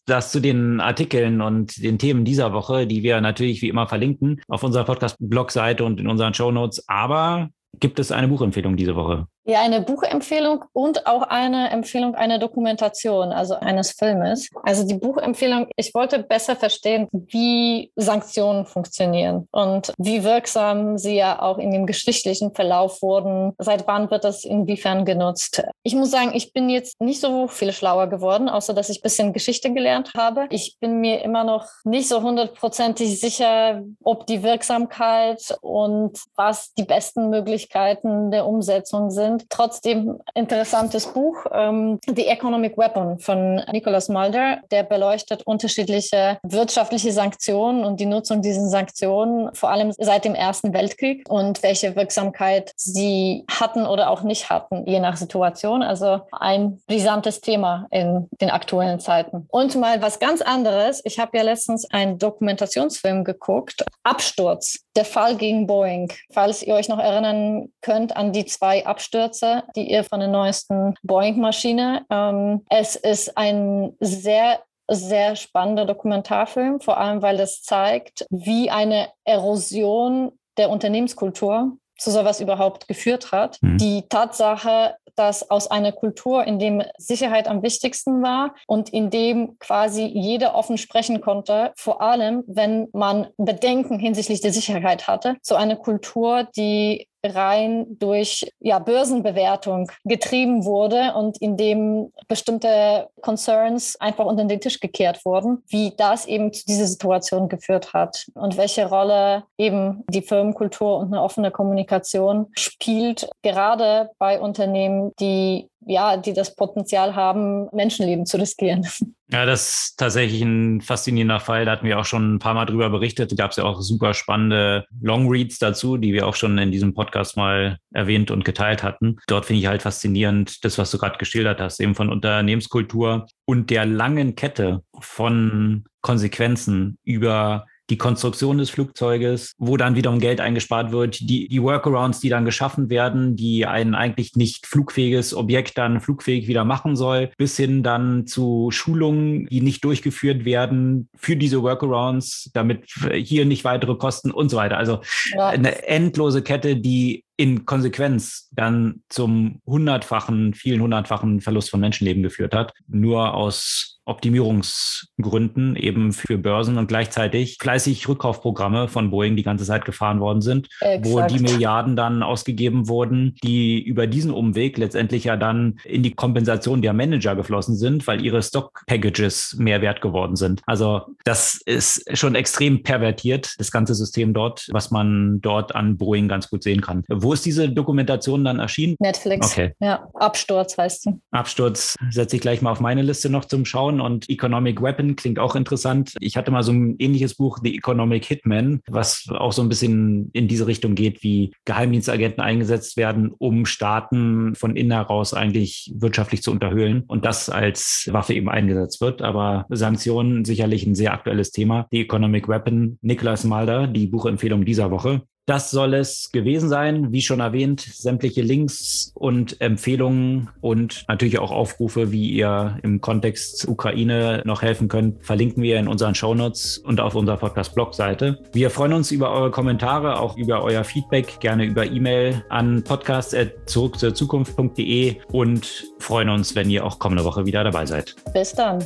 das zu den Artikeln und den Themen dieser Woche, die wir natürlich wie immer verlinken auf unserer Podcast-Blog-Seite und in unseren Show Notes. Aber gibt es eine Buchempfehlung diese Woche? Ja, eine Buchempfehlung und auch eine Empfehlung einer Dokumentation, also eines Filmes. Also die Buchempfehlung, ich wollte besser verstehen, wie Sanktionen funktionieren und wie wirksam sie ja auch in dem geschichtlichen Verlauf wurden. Seit wann wird das inwiefern genutzt? Ich muss sagen, ich bin jetzt nicht so viel schlauer geworden, außer dass ich ein bisschen Geschichte gelernt habe. Ich bin mir immer noch nicht so hundertprozentig sicher, ob die Wirksamkeit und was die besten Möglichkeiten der Umsetzung sind Trotzdem interessantes Buch, ähm, The Economic Weapon von Nicholas Mulder. Der beleuchtet unterschiedliche wirtschaftliche Sanktionen und die Nutzung dieser Sanktionen, vor allem seit dem Ersten Weltkrieg und welche Wirksamkeit sie hatten oder auch nicht hatten, je nach Situation. Also ein brisantes Thema in den aktuellen Zeiten. Und mal was ganz anderes. Ich habe ja letztens einen Dokumentationsfilm geguckt, Absturz, der Fall gegen Boeing. Falls ihr euch noch erinnern könnt an die zwei Abstürze Abstürze, die ihr von der neuesten Boeing-Maschine. Ähm, es ist ein sehr sehr spannender Dokumentarfilm, vor allem weil es zeigt, wie eine Erosion der Unternehmenskultur zu sowas überhaupt geführt hat. Mhm. Die Tatsache, dass aus einer Kultur, in dem Sicherheit am wichtigsten war und in dem quasi jeder offen sprechen konnte, vor allem wenn man Bedenken hinsichtlich der Sicherheit hatte, so eine Kultur, die rein durch ja, Börsenbewertung getrieben wurde und in dem bestimmte Concerns einfach unter den Tisch gekehrt wurden, wie das eben zu dieser Situation geführt hat und welche Rolle eben die Firmenkultur und eine offene Kommunikation spielt, gerade bei Unternehmen, die ja, die das Potenzial haben, Menschenleben zu riskieren. Ja, das ist tatsächlich ein faszinierender Fall. Da hatten wir auch schon ein paar Mal drüber berichtet. Da gab es ja auch super spannende Longreads dazu, die wir auch schon in diesem Podcast mal erwähnt und geteilt hatten. Dort finde ich halt faszinierend, das, was du gerade geschildert hast, eben von Unternehmenskultur und der langen Kette von Konsequenzen über die Konstruktion des Flugzeuges, wo dann wiederum Geld eingespart wird, die, die Workarounds, die dann geschaffen werden, die ein eigentlich nicht flugfähiges Objekt dann flugfähig wieder machen soll, bis hin dann zu Schulungen, die nicht durchgeführt werden für diese Workarounds, damit hier nicht weitere Kosten und so weiter. Also ja. eine endlose Kette, die in Konsequenz dann zum hundertfachen, vielen hundertfachen Verlust von Menschenleben geführt hat. Nur aus Optimierungsgründen eben für Börsen und gleichzeitig fleißig Rückkaufprogramme von Boeing die ganze Zeit gefahren worden sind, Exakt. wo die Milliarden dann ausgegeben wurden, die über diesen Umweg letztendlich ja dann in die Kompensation der Manager geflossen sind, weil ihre Stock-Packages mehr wert geworden sind. Also das ist schon extrem pervertiert, das ganze System dort, was man dort an Boeing ganz gut sehen kann. Wo ist diese Dokumentation dann erschienen? Netflix. Okay. Ja, Absturz heißt du. Absturz setze ich gleich mal auf meine Liste noch zum Schauen und Economic Weapon klingt auch interessant. Ich hatte mal so ein ähnliches Buch, The Economic Hitman, was auch so ein bisschen in diese Richtung geht, wie Geheimdienstagenten eingesetzt werden, um Staaten von innen heraus eigentlich wirtschaftlich zu unterhöhlen und das als Waffe eben eingesetzt wird. Aber Sanktionen sicherlich ein sehr aktuelles Thema. The Economic Weapon, Niklas Malder, die Buchempfehlung dieser Woche. Das soll es gewesen sein. Wie schon erwähnt, sämtliche Links und Empfehlungen und natürlich auch Aufrufe, wie ihr im Kontext Ukraine noch helfen könnt, verlinken wir in unseren Shownotes und auf unserer Podcast-Blog-Seite. Wir freuen uns über eure Kommentare, auch über euer Feedback, gerne über E-Mail an podcast.zurückzurzukunft.de und freuen uns, wenn ihr auch kommende Woche wieder dabei seid. Bis dann.